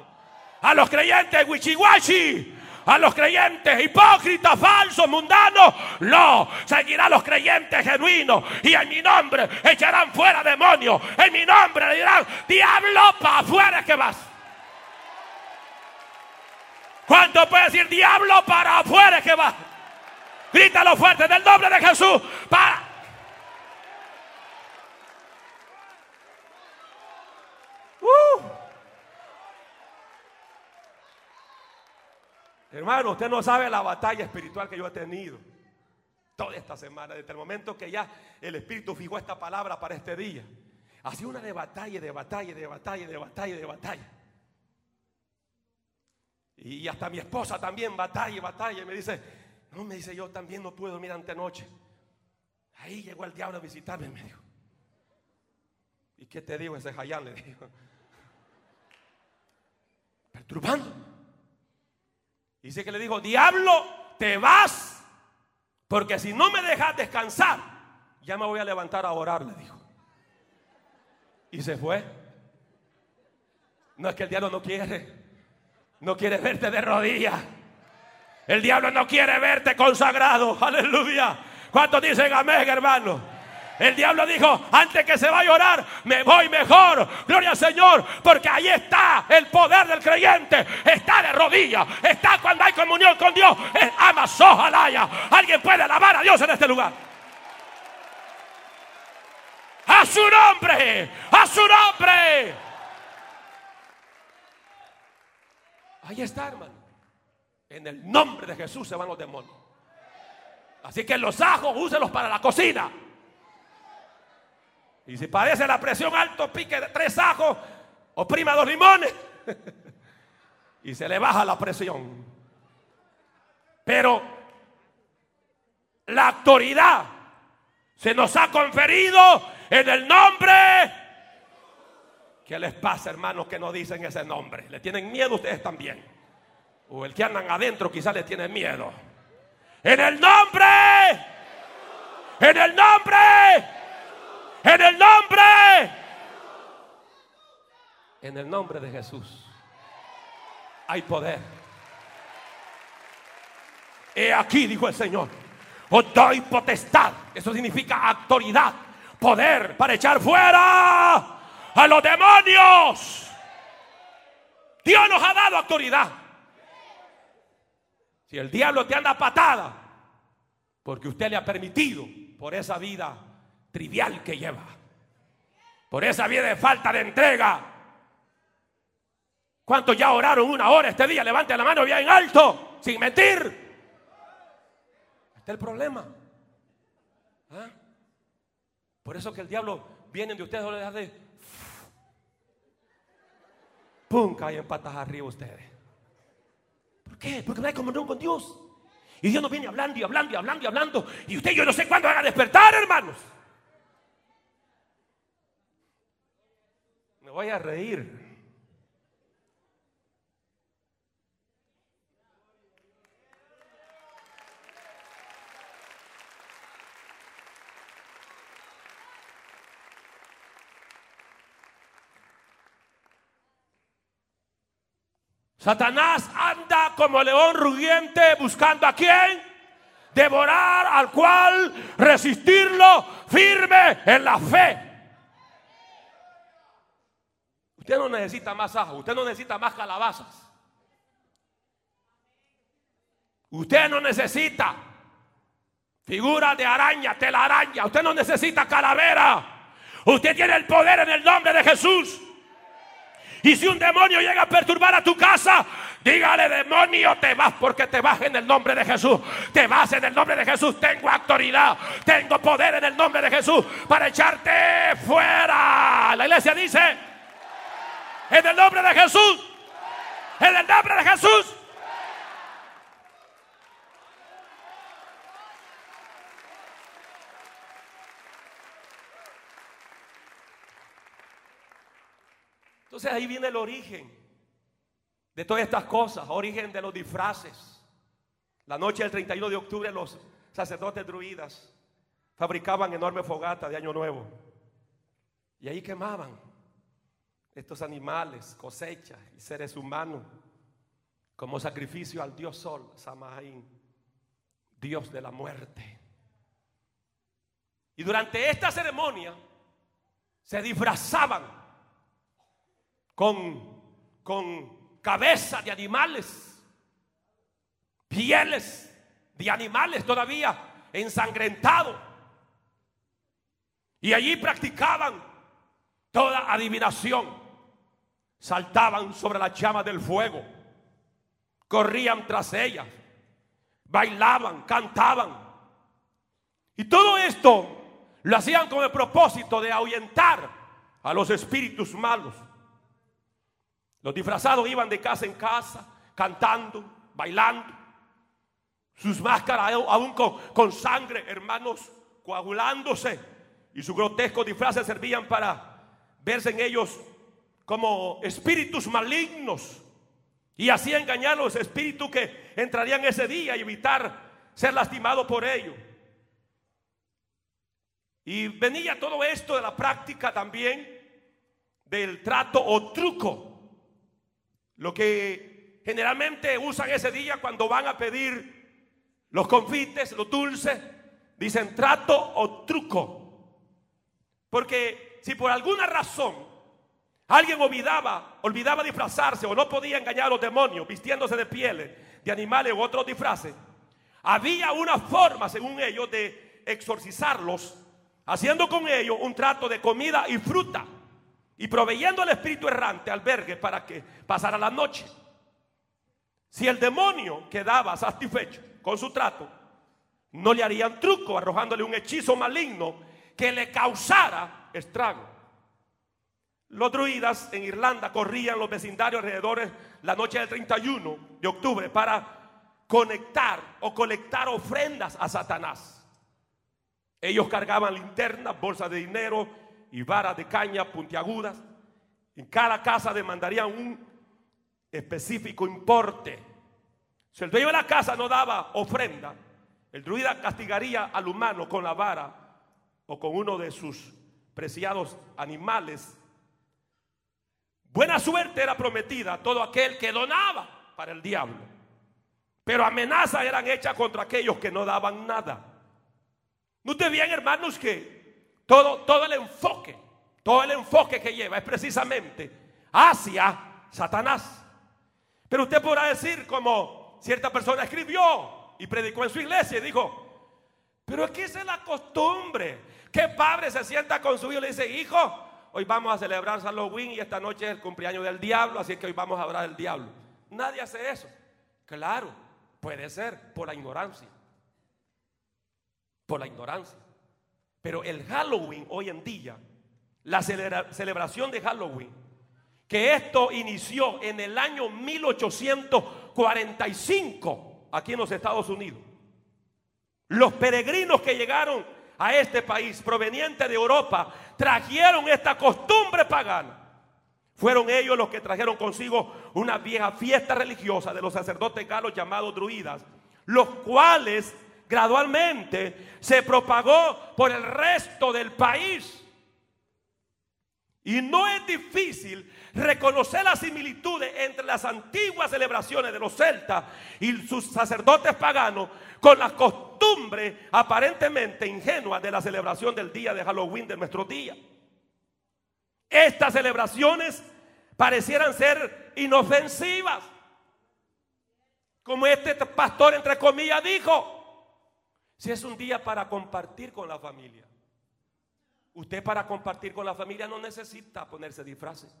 a los creyentes wichiwachi, a los creyentes hipócritas, falsos, mundanos. No, seguirá a los creyentes genuinos. Y en mi nombre echarán fuera demonios. En mi nombre le dirán, diablo, para afuera que vas. ¿Cuánto puede decir diablo para afuera que vas? Grítalo fuerte del nombre de Jesús. Para. Uh. Hermano, usted no sabe la batalla espiritual que yo he tenido toda esta semana, desde el momento que ya el Espíritu fijó esta palabra para este día. Ha una de batalla, de batalla, de batalla, de batalla, de batalla. Y hasta mi esposa también batalla, batalla. Y me dice, no, me dice, yo también no pude dormir antenoche. Ahí llegó el diablo a visitarme, me dijo. ¿Y qué te digo ese Jayán? Le dijo. Perturbando. Dice que le dijo, diablo, te vas, porque si no me dejas descansar, ya me voy a levantar a orar, le dijo. Y se fue. No es que el diablo no quiere, no quiere verte de rodillas. El diablo no quiere verte consagrado, aleluya. ¿Cuántos dicen amén, hermano? El diablo dijo, antes que se vaya a orar, me voy mejor. Gloria al Señor, porque ahí está el poder del creyente. Está de rodillas, está cuando hay comunión con Dios. Es Amazojalaya. Alguien puede alabar a Dios en este lugar. A su nombre, a su nombre. Ahí está, hermano. En el nombre de Jesús se van los demonios. Así que los ajos, úselos para la cocina. Y si padece la presión alto, pique tres ajos, oprima dos limones y se le baja la presión. Pero la autoridad se nos ha conferido en el nombre. ¿Qué les pasa, hermanos, que no dicen ese nombre? ¿Le tienen miedo ustedes también? O el que andan adentro quizás le tiene miedo. En el nombre. En el nombre en el nombre. En el nombre de Jesús. Hay poder. He aquí, dijo el Señor, os doy potestad. Eso significa autoridad, poder para echar fuera a los demonios. Dios nos ha dado autoridad. Si el diablo te anda patada, porque usted le ha permitido por esa vida trivial que lleva, por esa vida de falta de entrega. ¿Cuántos ya oraron una hora este día? Levante la mano bien alto, sin mentir. Este es el problema. ¿Ah? Por eso que el diablo viene de ustedes, le de ¡Pum! Caen patas arriba ustedes. ¿Por qué? Porque no hay comunión con Dios. Y Dios nos viene hablando y hablando y hablando y hablando. Y usted yo no sé cuándo van a despertar, hermanos. Voy a reír. Satanás anda como león rugiente buscando a quién devorar, al cual resistirlo firme en la fe. Usted no necesita más ajo, usted no necesita más calabazas. Usted no necesita figuras de araña, telaraña. Usted no necesita calavera. Usted tiene el poder en el nombre de Jesús. Y si un demonio llega a perturbar a tu casa, dígale demonio, te vas porque te vas en el nombre de Jesús. Te vas en el nombre de Jesús. Tengo autoridad, tengo poder en el nombre de Jesús para echarte fuera. La iglesia dice, en el nombre de Jesús, en el nombre de Jesús. Entonces ahí viene el origen de todas estas cosas, origen de los disfraces. La noche del 31 de octubre los sacerdotes druidas fabricaban enormes fogatas de Año Nuevo y ahí quemaban estos animales, cosechas y seres humanos como sacrificio al dios Sol, Samaín, dios de la muerte. Y durante esta ceremonia se disfrazaban con, con cabeza de animales, pieles de animales todavía ensangrentado. Y allí practicaban toda adivinación. Saltaban sobre la llama del fuego, corrían tras ellas, bailaban, cantaban. Y todo esto lo hacían con el propósito de ahuyentar a los espíritus malos. Los disfrazados iban de casa en casa, cantando, bailando. Sus máscaras aún con, sangre, hermanos, coagulándose. Y sus grotescos disfraces servían para verse en ellos como espíritus malignos. Y así engañar a los espíritus que entrarían ese día y evitar ser lastimados por ellos. Y venía todo esto de la práctica también del trato o truco lo que generalmente usan ese día cuando van a pedir los confites, los dulces, dicen trato o truco. Porque si por alguna razón alguien olvidaba, olvidaba disfrazarse o no podía engañar a los demonios vistiéndose de pieles de animales u otros disfraces, había una forma, según ellos, de exorcizarlos, haciendo con ellos un trato de comida y fruta y proveyendo al espíritu errante albergue para que pasara la noche. Si el demonio quedaba satisfecho con su trato, no le harían truco arrojándole un hechizo maligno que le causara estrago. Los druidas en Irlanda corrían los vecindarios alrededor la noche del 31 de octubre para conectar o colectar ofrendas a Satanás. Ellos cargaban linternas, bolsas de dinero, y varas de caña puntiagudas. En cada casa demandarían un específico importe. Si el dueño de la casa no daba ofrenda, el druida castigaría al humano con la vara o con uno de sus preciados animales. Buena suerte era prometida a todo aquel que donaba para el diablo. Pero amenazas eran hechas contra aquellos que no daban nada. Note bien, hermanos, que todo, todo el enfoque, todo el enfoque que lleva es precisamente hacia Satanás. Pero usted podrá decir como cierta persona escribió y predicó en su iglesia y dijo, pero aquí es la costumbre. Que padre se sienta con su hijo y le dice, hijo, hoy vamos a celebrar Halloween y esta noche es el cumpleaños del diablo, así que hoy vamos a hablar del diablo. Nadie hace eso. Claro, puede ser por la ignorancia. Por la ignorancia. Pero el Halloween hoy en día, la celebración de Halloween, que esto inició en el año 1845 aquí en los Estados Unidos. Los peregrinos que llegaron a este país proveniente de Europa trajeron esta costumbre pagana. Fueron ellos los que trajeron consigo una vieja fiesta religiosa de los sacerdotes galos llamados druidas, los cuales gradualmente se propagó por el resto del país. Y no es difícil reconocer las similitudes entre las antiguas celebraciones de los celtas y sus sacerdotes paganos con las costumbres aparentemente ingenuas de la celebración del día de Halloween de nuestro día. Estas celebraciones parecieran ser inofensivas. Como este pastor, entre comillas, dijo, si es un día para compartir con la familia. Usted para compartir con la familia no necesita ponerse disfraces.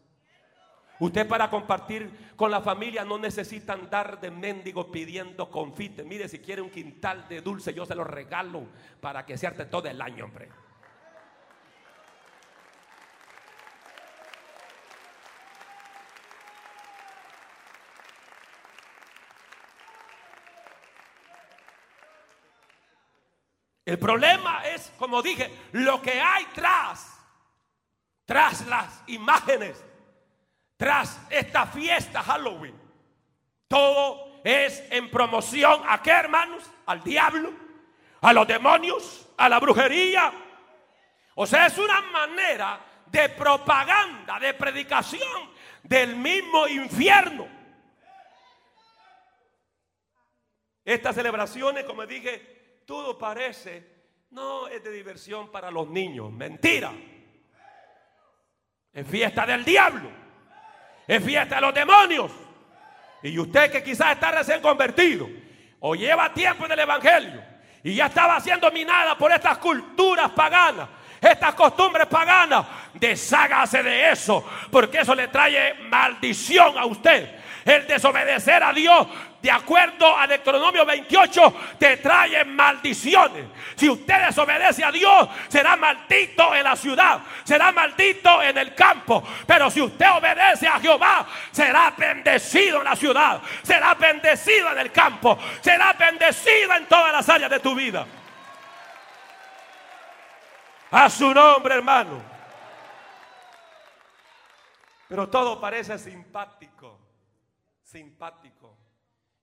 Usted para compartir con la familia no necesita andar de mendigo pidiendo confite. Mire, si quiere un quintal de dulce, yo se lo regalo para que se arte todo el año, hombre. El problema es, como dije, lo que hay tras, tras las imágenes, tras esta fiesta Halloween. Todo es en promoción a qué hermanos? Al diablo, a los demonios, a la brujería. O sea, es una manera de propaganda, de predicación del mismo infierno. Estas celebraciones, como dije, todo parece, no es de diversión para los niños. Mentira. Es fiesta del diablo. Es fiesta de los demonios. Y usted que quizás está recién convertido o lleva tiempo en el Evangelio y ya estaba siendo minada por estas culturas paganas, estas costumbres paganas, deshágase de eso, porque eso le trae maldición a usted. El desobedecer a Dios de acuerdo a Deuteronomio 28, te trae maldiciones. Si usted desobedece a Dios, será maldito en la ciudad, será maldito en el campo. Pero si usted obedece a Jehová, será bendecido en la ciudad, será bendecido en el campo, será bendecido en todas las áreas de tu vida. A su nombre, hermano. Pero todo parece simpático, simpático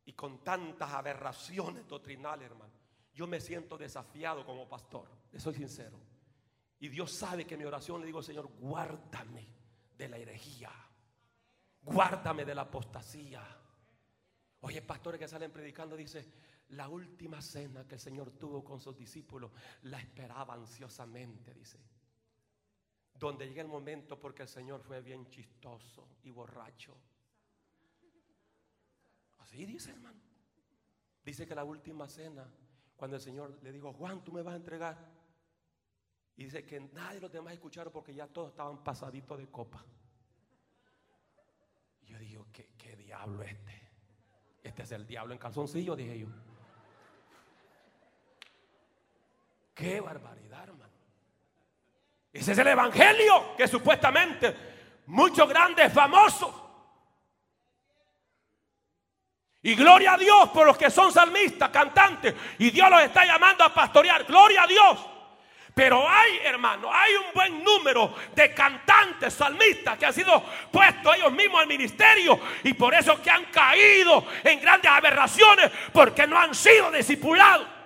y con tantas aberraciones doctrinales, hermano, yo me siento desafiado como pastor, le soy sincero. Y Dios sabe que mi oración le digo, Señor, guárdame de la herejía, guárdame de la apostasía. Oye, pastores que salen predicando, dice, la última cena que el Señor tuvo con sus discípulos, la esperaba ansiosamente, dice. Donde llega el momento porque el Señor fue bien chistoso y borracho Así dice, hermano. Dice que la última cena, cuando el Señor le dijo, Juan, tú me vas a entregar. Y dice que nadie de los demás escucharon porque ya todos estaban pasaditos de copa. Yo digo, ¿qué, ¿qué diablo este? Este es el diablo en calzoncillo, dije yo. Qué barbaridad, hermano. Ese es el evangelio que supuestamente muchos grandes famosos y gloria a Dios por los que son salmistas, cantantes. Y Dios los está llamando a pastorear. Gloria a Dios. Pero hay, hermano, hay un buen número de cantantes, salmistas que han sido puestos ellos mismos al ministerio y por eso que han caído en grandes aberraciones porque no han sido discipulados.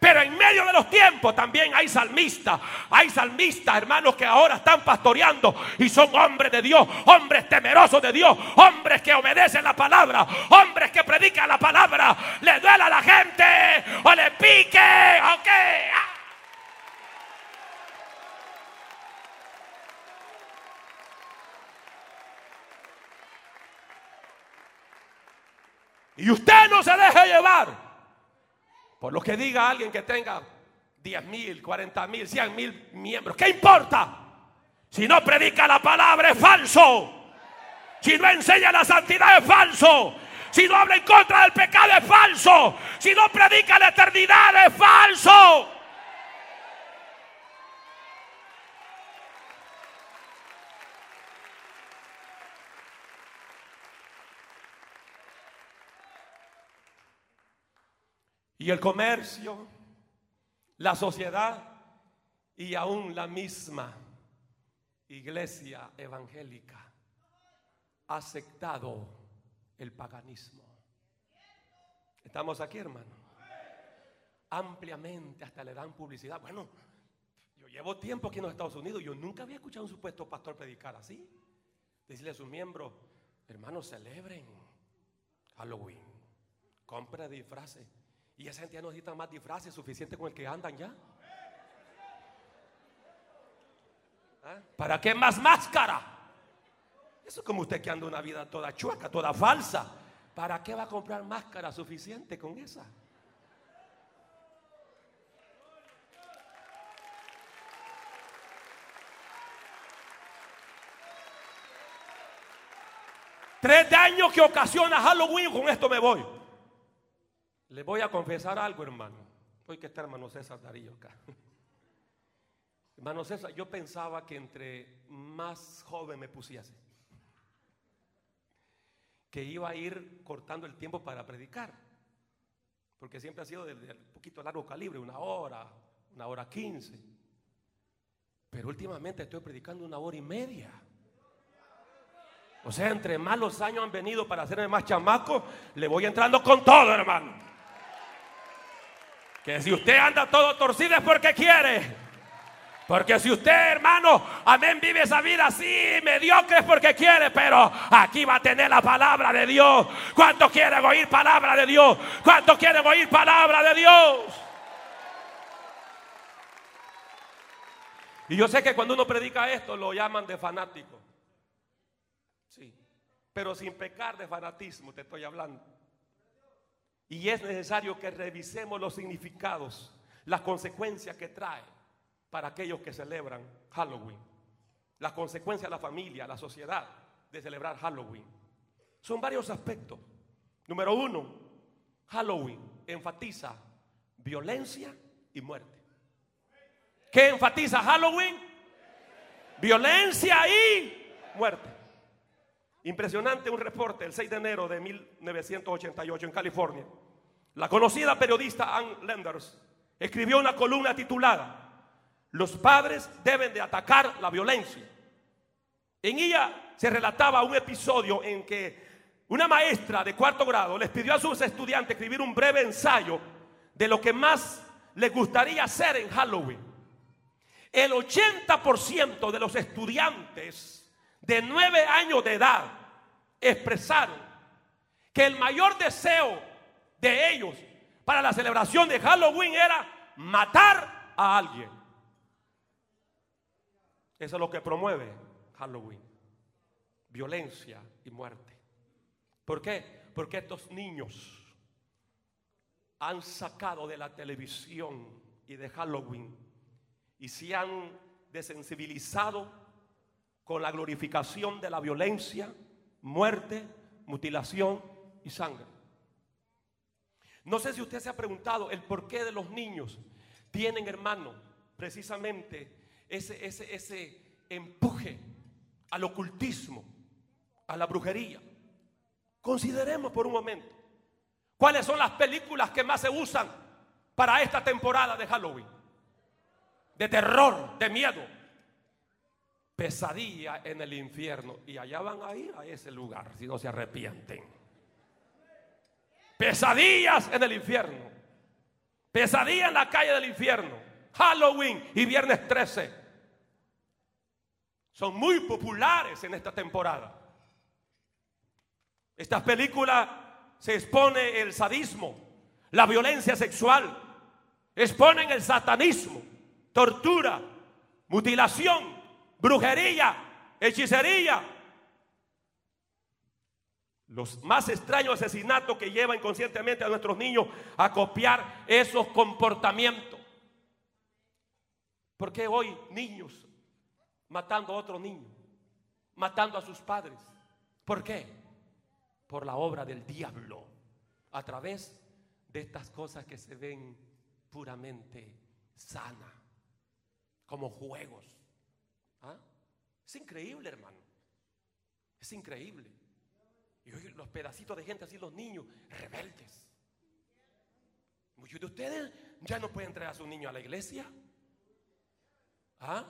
Pero en medio de los tiempos también hay salmistas. Hay salmistas, hermanos, que ahora están pastoreando y son hombres de Dios, hombres temerosos de Dios, hombres que obedecen la palabra, hombres que predican la palabra. Le duela a la gente o le pique, ok. Y usted no se deje llevar por lo que diga alguien que tenga 10 mil, 40 mil, 100 mil miembros. ¿Qué importa? Si no predica la palabra es falso. Si no enseña la santidad es falso. Si no habla en contra del pecado es falso. Si no predica la eternidad es falso. Y el comercio, la sociedad y aún la misma iglesia evangélica ha aceptado el paganismo. Estamos aquí, hermano. Ampliamente hasta le dan publicidad. Bueno, yo llevo tiempo aquí en los Estados Unidos. Yo nunca había escuchado a un supuesto pastor predicar así. Decirle a sus miembros, hermanos, celebren Halloween. Compre disfraces. Y esa gente ya no necesita más disfraces, suficiente con el que andan ya. ¿Ah? ¿Para qué más máscara? Eso es como usted que anda una vida toda chueca, toda falsa. ¿Para qué va a comprar máscara suficiente con esa? Tres daños que ocasiona Halloween, con esto me voy. Le voy a confesar algo, hermano. Hoy que está hermano César Darío acá. *laughs* Hermano César, yo pensaba que entre más joven me pusiese, que iba a ir cortando el tiempo para predicar. Porque siempre ha sido de, un poquito largo calibre, una hora, una hora quince. Pero últimamente estoy predicando una hora y media. O sea, entre más los años han venido para hacerme más chamaco, le voy entrando con todo, hermano. Que si usted anda todo torcido es porque quiere. Porque si usted, hermano, amén, vive esa vida así, mediocre es porque quiere, pero aquí va a tener la palabra de Dios. ¿Cuántos quieren oír palabra de Dios? ¿Cuántos quieren oír palabra de Dios? Y yo sé que cuando uno predica esto lo llaman de fanático. Sí, pero sin pecar de fanatismo te estoy hablando. Y es necesario que revisemos los significados, las consecuencias que trae para aquellos que celebran Halloween. Las consecuencias a la familia, a la sociedad de celebrar Halloween. Son varios aspectos. Número uno, Halloween enfatiza violencia y muerte. ¿Qué enfatiza Halloween? Violencia y muerte. Impresionante un reporte el 6 de enero de 1988 en California. La conocida periodista Ann Lenders escribió una columna titulada Los padres deben de atacar la violencia. En ella se relataba un episodio en que una maestra de cuarto grado les pidió a sus estudiantes escribir un breve ensayo de lo que más les gustaría hacer en Halloween. El 80% de los estudiantes de nueve años de edad expresaron que el mayor deseo de ellos para la celebración de Halloween era matar a alguien. Eso es lo que promueve Halloween. Violencia y muerte. ¿Por qué? Porque estos niños han sacado de la televisión y de Halloween y se han desensibilizado con la glorificación de la violencia, muerte, mutilación y sangre. No sé si usted se ha preguntado el porqué de los niños tienen, hermano, precisamente ese, ese, ese empuje al ocultismo, a la brujería. Consideremos por un momento cuáles son las películas que más se usan para esta temporada de Halloween. De terror, de miedo pesadilla en el infierno. Y allá van a ir a ese lugar si no se arrepienten. Pesadillas en el infierno. Pesadilla en la calle del infierno, Halloween y Viernes 13. Son muy populares en esta temporada. Estas películas se expone el sadismo, la violencia sexual, exponen el satanismo, tortura, mutilación, brujería, hechicería. Los más extraños asesinatos que llevan inconscientemente a nuestros niños a copiar esos comportamientos. ¿Por qué hoy niños matando a otro niño? Matando a sus padres. ¿Por qué? Por la obra del diablo. A través de estas cosas que se ven puramente sanas. Como juegos. ¿Ah? Es increíble, hermano. Es increíble. Y los pedacitos de gente así, los niños, rebeldes. Muchos de ustedes ya no pueden traer a su niño a la iglesia. ¿Ah?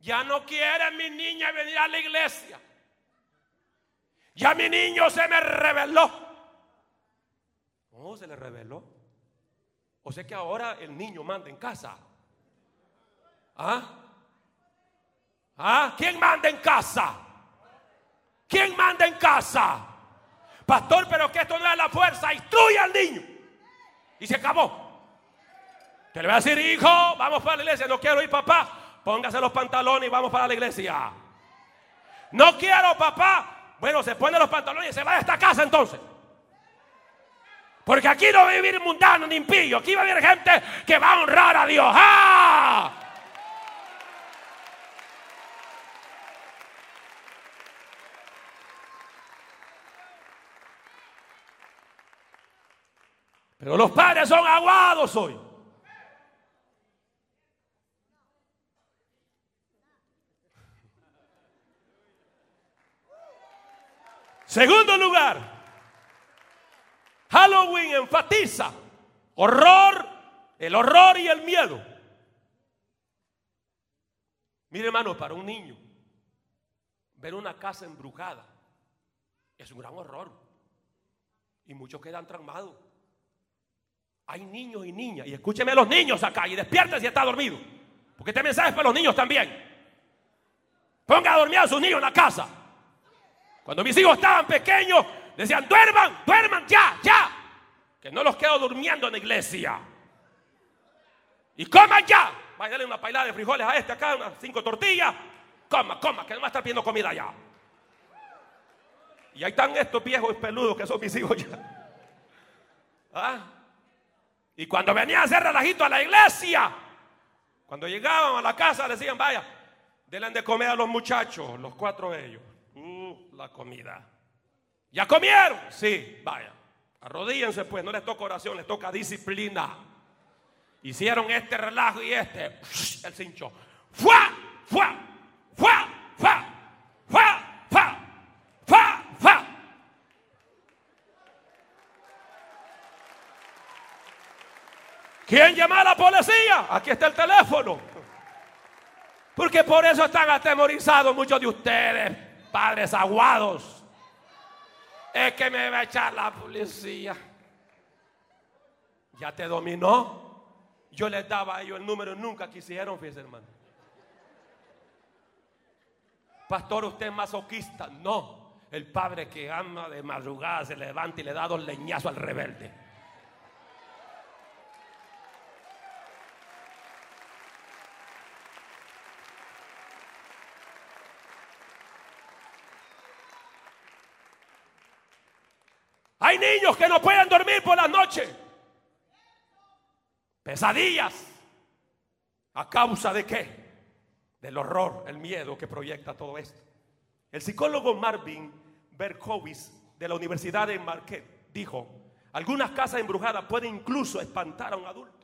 Ya no quieren mi niña venir a la iglesia. Ya mi niño se me reveló. ¿Cómo se le reveló? O sea que ahora el niño manda en casa. ¿Ah? ¿Ah? ¿Quién manda en casa? ¿Quién manda en casa? Pastor, pero que esto no es la fuerza. Instruye al niño. Y se acabó. Te le voy a decir, hijo, vamos para la iglesia. No quiero ir, papá. Póngase los pantalones y vamos para la iglesia. No quiero, papá. Bueno, se pone los pantalones y se va de esta casa entonces. Porque aquí no va a vivir mundano ni impío. Aquí va a vivir gente que va a honrar a Dios. ¡Ah! Pero los padres son aguados hoy. Segundo lugar, Halloween enfatiza horror, el horror y el miedo. Mire hermano, para un niño, ver una casa embrujada es un gran horror. Y muchos quedan traumados. Hay niños y niñas, y escúcheme a los niños acá, y despierte si está dormido. Porque este mensaje es para los niños también. Ponga a dormir a sus niños en la casa. Cuando mis hijos estaban pequeños, decían, duerman, duerman, ya, ya. Que no los quedo durmiendo en la iglesia. Y coman ya. Vaya, darle una pailada de frijoles a este acá, unas cinco tortillas. Coma, coma, que no va a pidiendo comida ya. Y ahí están estos viejos peludos que son mis hijos ya. ¿Ah? Y cuando venía a hacer relajito a la iglesia, cuando llegaban a la casa, decían, vaya, denle de comer a los muchachos, los cuatro de ellos. Uh, la comida. ¿Ya comieron? Sí, vaya. Arrodíllense pues, no les toca oración, les toca disciplina. Hicieron este relajo y este, el cincho. ¡Fua! ¡Fua! ¡Fua! ¡Fua! ¡Fua! ¡Fua! ¡Fua! ¿Quién llama a la policía? Aquí está el teléfono. Porque por eso están atemorizados muchos de ustedes, padres aguados. Es que me va a echar la policía. Ya te dominó. Yo les daba a ellos el número, nunca quisieron, fíjese hermano. Pastor, usted es masoquista. No. El padre que ama de madrugada se levanta y le da dos leñazos al rebelde. Niños que no pueden dormir por la noche. Pesadillas. ¿A causa de qué? Del horror, el miedo que proyecta todo esto. El psicólogo Marvin Berkowitz de la Universidad de Marquette dijo, algunas casas embrujadas pueden incluso espantar a un adulto.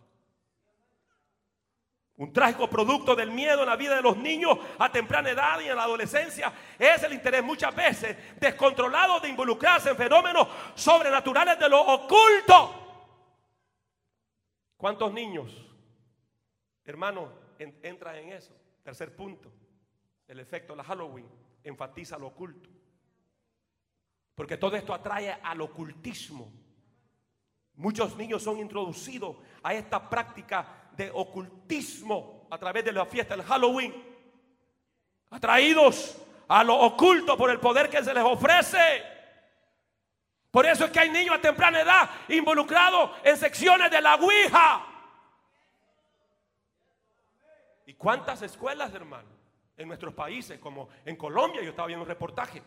Un trágico producto del miedo en la vida de los niños a temprana edad y en la adolescencia es el interés muchas veces descontrolado de involucrarse en fenómenos sobrenaturales de lo oculto. ¿Cuántos niños, hermanos, entran en eso? Tercer punto, el efecto de la Halloween enfatiza lo oculto. Porque todo esto atrae al ocultismo. Muchos niños son introducidos a esta práctica de ocultismo a través de la fiesta del Halloween, atraídos a lo oculto por el poder que se les ofrece. Por eso es que hay niños a temprana edad involucrados en secciones de la Ouija. ¿Y cuántas escuelas, hermano? En nuestros países, como en Colombia, yo estaba viendo un reportaje.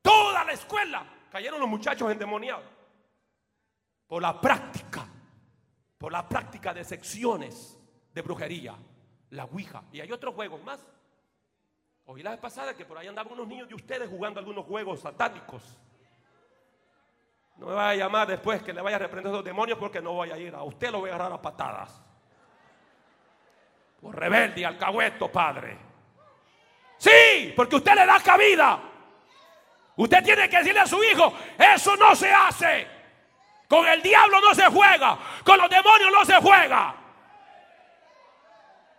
Toda la escuela cayeron los muchachos endemoniados. Por la práctica, por la práctica de secciones de brujería, la Ouija. Y hay otros juegos más. Oí la vez pasada que por ahí andaban unos niños de ustedes jugando algunos juegos satánicos. No me vaya a llamar después que le vaya a reprender a los demonios porque no voy a ir. A usted lo voy a agarrar a patadas. Por rebelde alcahueto, padre. Sí, porque usted le da cabida. Usted tiene que decirle a su hijo, eso no se hace. Con el diablo no se juega. Con los demonios no se juega.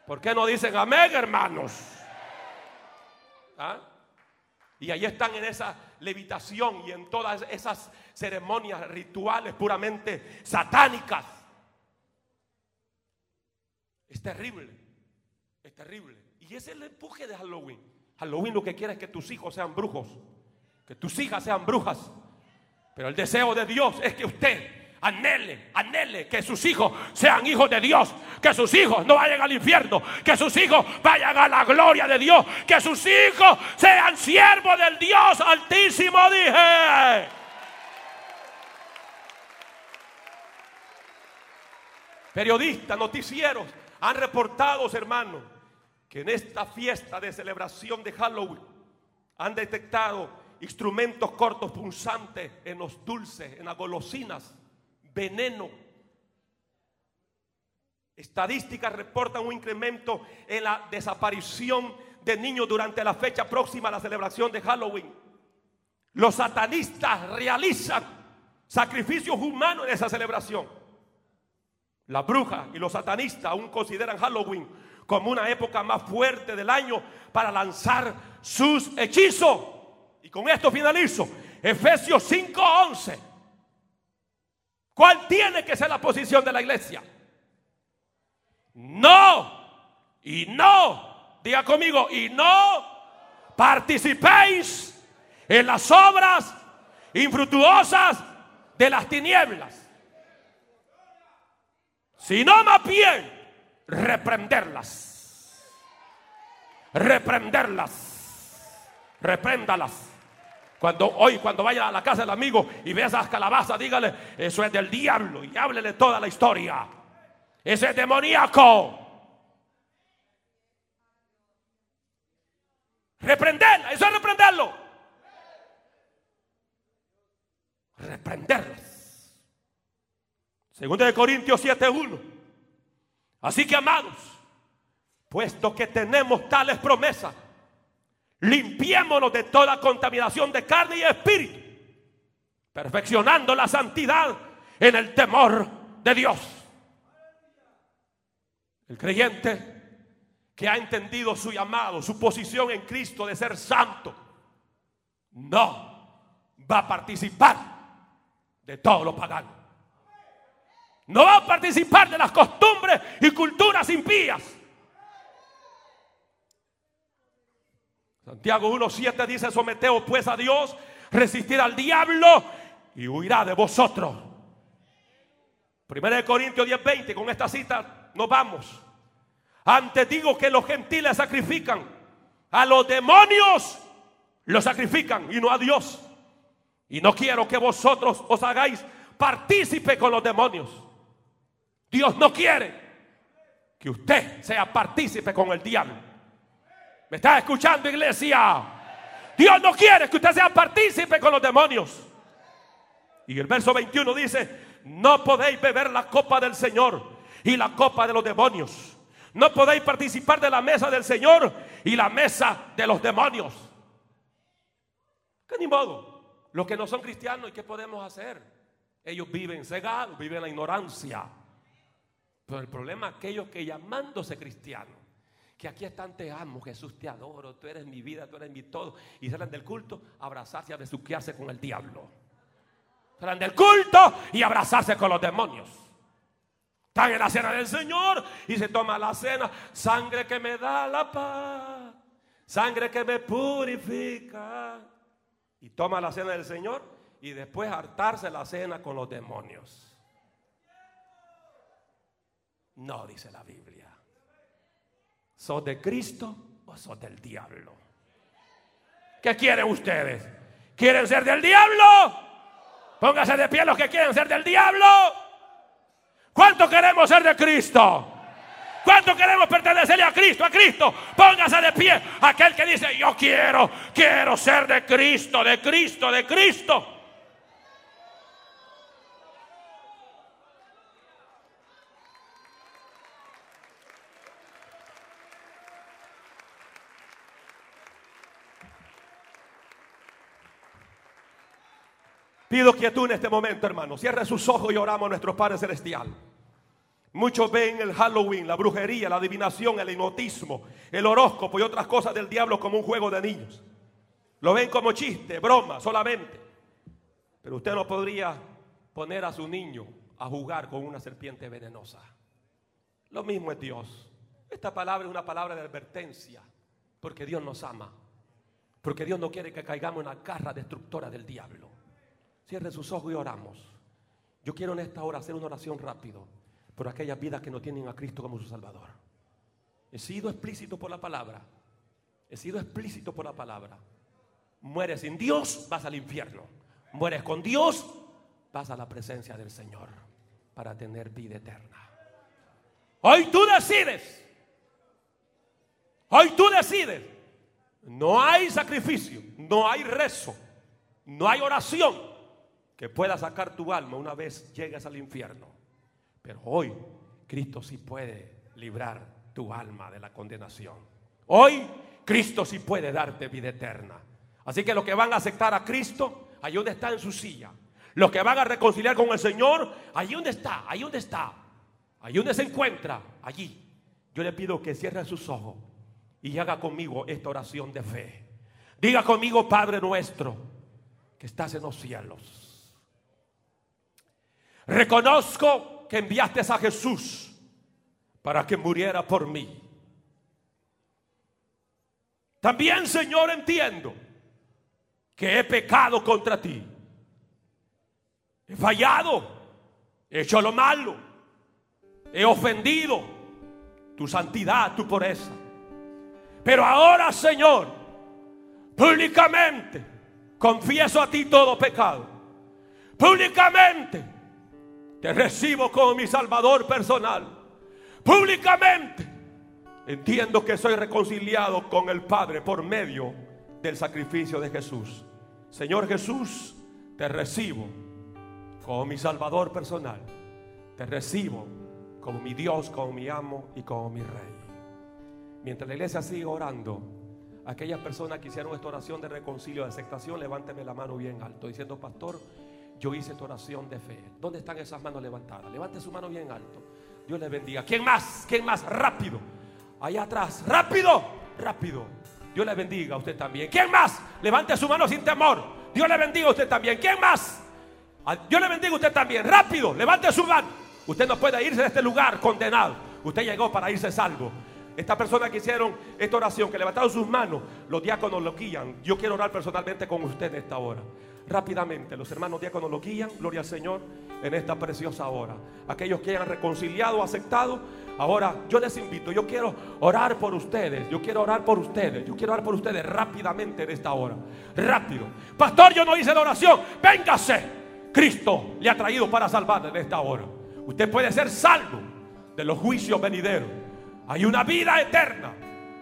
¿Por qué no dicen amén, hermanos? ¿Ah? Y ahí están en esa levitación y en todas esas ceremonias rituales puramente satánicas. Es terrible, es terrible. Y ese es el empuje de Halloween. Halloween lo que quiere es que tus hijos sean brujos, que tus hijas sean brujas. Pero el deseo de Dios es que usted anhele, anhele que sus hijos sean hijos de Dios, que sus hijos no vayan al infierno, que sus hijos vayan a la gloria de Dios, que sus hijos sean siervos del Dios altísimo, dije. Periodistas, noticieros han reportado, hermanos, que en esta fiesta de celebración de Halloween han detectado instrumentos cortos punzantes en los dulces, en las golosinas, veneno. Estadísticas reportan un incremento en la desaparición de niños durante la fecha próxima a la celebración de Halloween. Los satanistas realizan sacrificios humanos en esa celebración. La bruja y los satanistas aún consideran Halloween como una época más fuerte del año para lanzar sus hechizos. Con esto finalizo. Efesios 5:11. ¿Cuál tiene que ser la posición de la iglesia? No. Y no. Diga conmigo. Y no participéis en las obras infructuosas de las tinieblas. Sino más bien reprenderlas. Reprenderlas. Repréndalas. Cuando hoy, cuando vaya a la casa del amigo y vea esas calabazas, dígale, eso es del diablo y háblele toda la historia. Ese es demoníaco. Reprenderla, eso es reprenderlo. Reprenderlas. Segundo de Corintios 7:1. Así que amados, puesto que tenemos tales promesas, limpiémonos de toda contaminación de carne y espíritu, perfeccionando la santidad en el temor de Dios. El creyente que ha entendido su llamado, su posición en Cristo de ser santo, no va a participar de todo lo pagano. No va a participar de las costumbres y culturas impías. Santiago 1.7 dice, someteos pues a Dios, resistir al diablo y huirá de vosotros. Primera de Corintios 10.20, con esta cita nos vamos. Antes digo que los gentiles sacrifican a los demonios, los sacrifican y no a Dios. Y no quiero que vosotros os hagáis partícipe con los demonios. Dios no quiere que usted sea partícipe con el diablo. ¿Me está escuchando, iglesia? Dios no quiere que usted sea partícipe con los demonios. Y el verso 21 dice, no podéis beber la copa del Señor y la copa de los demonios. No podéis participar de la mesa del Señor y la mesa de los demonios. Que ni modo. Los que no son cristianos, ¿y qué podemos hacer? Ellos viven cegados, viven en la ignorancia. Pero el problema es aquellos que llamándose cristianos, que aquí están, te amo, Jesús, te adoro, tú eres mi vida, tú eres mi todo, y salen del culto a abrazarse y a besuquearse con el diablo. Salen del culto y abrazarse con los demonios. Están en la cena del Señor y se toma la cena. Sangre que me da la paz. Sangre que me purifica. Y toma la cena del Señor y después hartarse la cena con los demonios. No, dice la Biblia. ¿Sos de Cristo o sos del diablo? ¿Qué quieren ustedes? ¿Quieren ser del diablo? Póngase de pie los que quieren ser del diablo. ¿Cuánto queremos ser de Cristo? ¿Cuánto queremos pertenecerle a Cristo? A Cristo. Póngase de pie aquel que dice, yo quiero, quiero ser de Cristo, de Cristo, de Cristo. Pido quietud en este momento, hermano. Cierre sus ojos y oramos a nuestro Padre Celestial. Muchos ven el Halloween, la brujería, la adivinación, el hipnotismo, el horóscopo y otras cosas del diablo como un juego de niños. Lo ven como chiste, broma, solamente. Pero usted no podría poner a su niño a jugar con una serpiente venenosa. Lo mismo es Dios. Esta palabra es una palabra de advertencia, porque Dios nos ama, porque Dios no quiere que caigamos en la garra destructora del diablo. Cierre sus ojos y oramos. Yo quiero en esta hora hacer una oración rápido por aquellas vidas que no tienen a Cristo como su Salvador. He sido explícito por la palabra. He sido explícito por la palabra. Mueres sin Dios, vas al infierno. Mueres con Dios, vas a la presencia del Señor para tener vida eterna. Hoy tú decides. Hoy tú decides. No hay sacrificio, no hay rezo, no hay oración que pueda sacar tu alma una vez llegues al infierno. Pero hoy Cristo sí puede librar tu alma de la condenación. Hoy Cristo sí puede darte vida eterna. Así que los que van a aceptar a Cristo, ahí donde está en su silla. Los que van a reconciliar con el Señor, ahí donde está, ahí donde está. Ahí donde se encuentra, allí. Yo le pido que cierre sus ojos y haga conmigo esta oración de fe. Diga conmigo, Padre nuestro, que estás en los cielos Reconozco que enviaste a Jesús para que muriera por mí. También, Señor, entiendo que he pecado contra ti. He fallado, he hecho lo malo, he ofendido tu santidad, tu pureza. Pero ahora, Señor, públicamente confieso a ti todo pecado. Públicamente te recibo como mi Salvador personal. Públicamente entiendo que soy reconciliado con el Padre por medio del sacrificio de Jesús. Señor Jesús, te recibo como mi Salvador personal. Te recibo como mi Dios, como mi amo y como mi Rey. Mientras la iglesia sigue orando, aquellas personas que hicieron esta oración de reconcilio, de aceptación, levánteme la mano bien alto, diciendo, pastor, yo hice tu oración de fe. ¿Dónde están esas manos levantadas? Levante su mano bien alto. Dios le bendiga. ¿Quién más? ¿Quién más? Rápido. Allá atrás. Rápido. Rápido. Dios le bendiga a usted también. ¿Quién más? Levante su mano sin temor. Dios le bendiga a usted también. ¿Quién más? Dios le bendiga a usted también. Rápido. Levante su mano. Usted no puede irse de este lugar condenado. Usted llegó para irse salvo. Esta persona que hicieron esta oración, que levantaron sus manos, los diáconos lo guían. Yo quiero orar personalmente con usted en esta hora rápidamente. Los hermanos diáconos lo guían, gloria al Señor, en esta preciosa hora. Aquellos que hayan reconciliado, aceptado, ahora yo les invito, yo quiero orar por ustedes, yo quiero orar por ustedes, yo quiero orar por ustedes rápidamente en esta hora. Rápido. Pastor, yo no hice la oración, véngase. Cristo le ha traído para salvarle en esta hora. Usted puede ser salvo de los juicios venideros. Hay una vida eterna.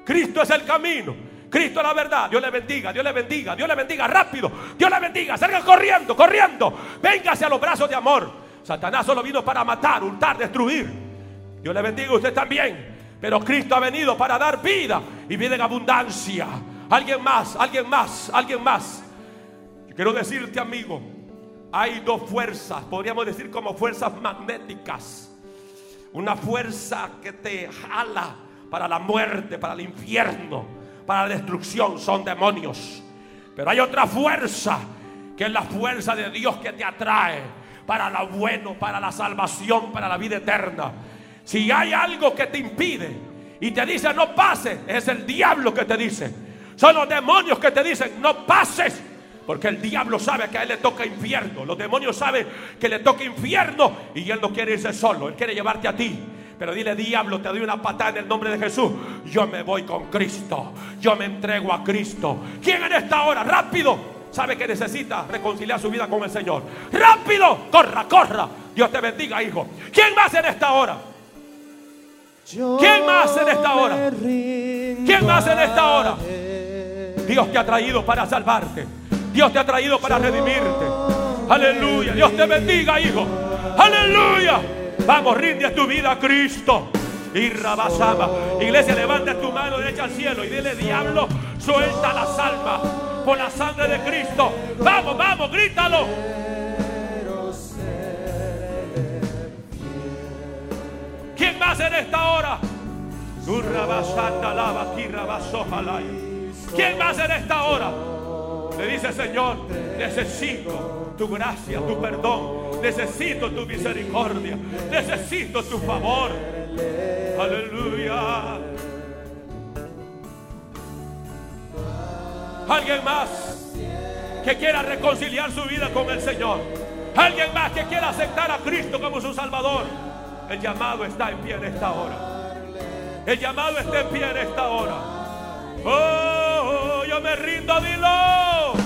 Cristo es el camino. Cristo es la verdad. Dios le bendiga, Dios le bendiga, Dios le bendiga. Rápido, Dios le bendiga. Salga corriendo, corriendo. Véngase a los brazos de amor. Satanás solo vino para matar, hurtar, destruir. Dios le bendiga a usted también. Pero Cristo ha venido para dar vida y vida en abundancia. Alguien más, alguien más, alguien más. Yo quiero decirte, amigo, hay dos fuerzas, podríamos decir como fuerzas magnéticas. Una fuerza que te jala para la muerte, para el infierno para la destrucción son demonios. Pero hay otra fuerza Que es la fuerza de Dios que te atrae para lo bueno, para la salvación, para la vida eterna. Si hay algo que te impide y te dice no pases, es el diablo que te dice. Son los demonios que te dicen no pases. Porque el diablo sabe que a él le toca infierno. Los demonios saben que le toca infierno y él no quiere irse solo. Él quiere llevarte a ti. Pero dile, diablo, te doy una patada en el nombre de Jesús. Yo me voy con Cristo. Yo me entrego a Cristo. ¿Quién en esta hora? Rápido. Sabe que necesita reconciliar su vida con el Señor. Rápido. Corra, corra. Dios te bendiga, hijo. ¿Quién más en esta hora? ¿Quién más en esta hora? ¿Quién más en esta hora? Dios te ha traído para salvarte. Dios te ha traído para redimirte. Aleluya. Dios te bendiga, hijo. Aleluya. Vamos, rinde tu vida a Cristo. Y rabasama. Iglesia, levanta tu mano derecha al cielo y dile, diablo, suelta las almas por la sangre de Cristo. Vamos, vamos, grítalo. ¿Quién más en esta hora? ¿Quién más en esta hora? Le dice Señor, necesito tu gracia, tu perdón, necesito tu misericordia, necesito tu favor. Aleluya. Alguien más que quiera reconciliar su vida con el Señor. Alguien más que quiera aceptar a Cristo como su Salvador. El llamado está en pie en esta hora. El llamado está en pie en esta hora. Oh, yo me rindo, dilo.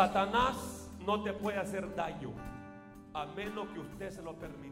Satanás no te puede hacer daño a menos que usted se lo permita.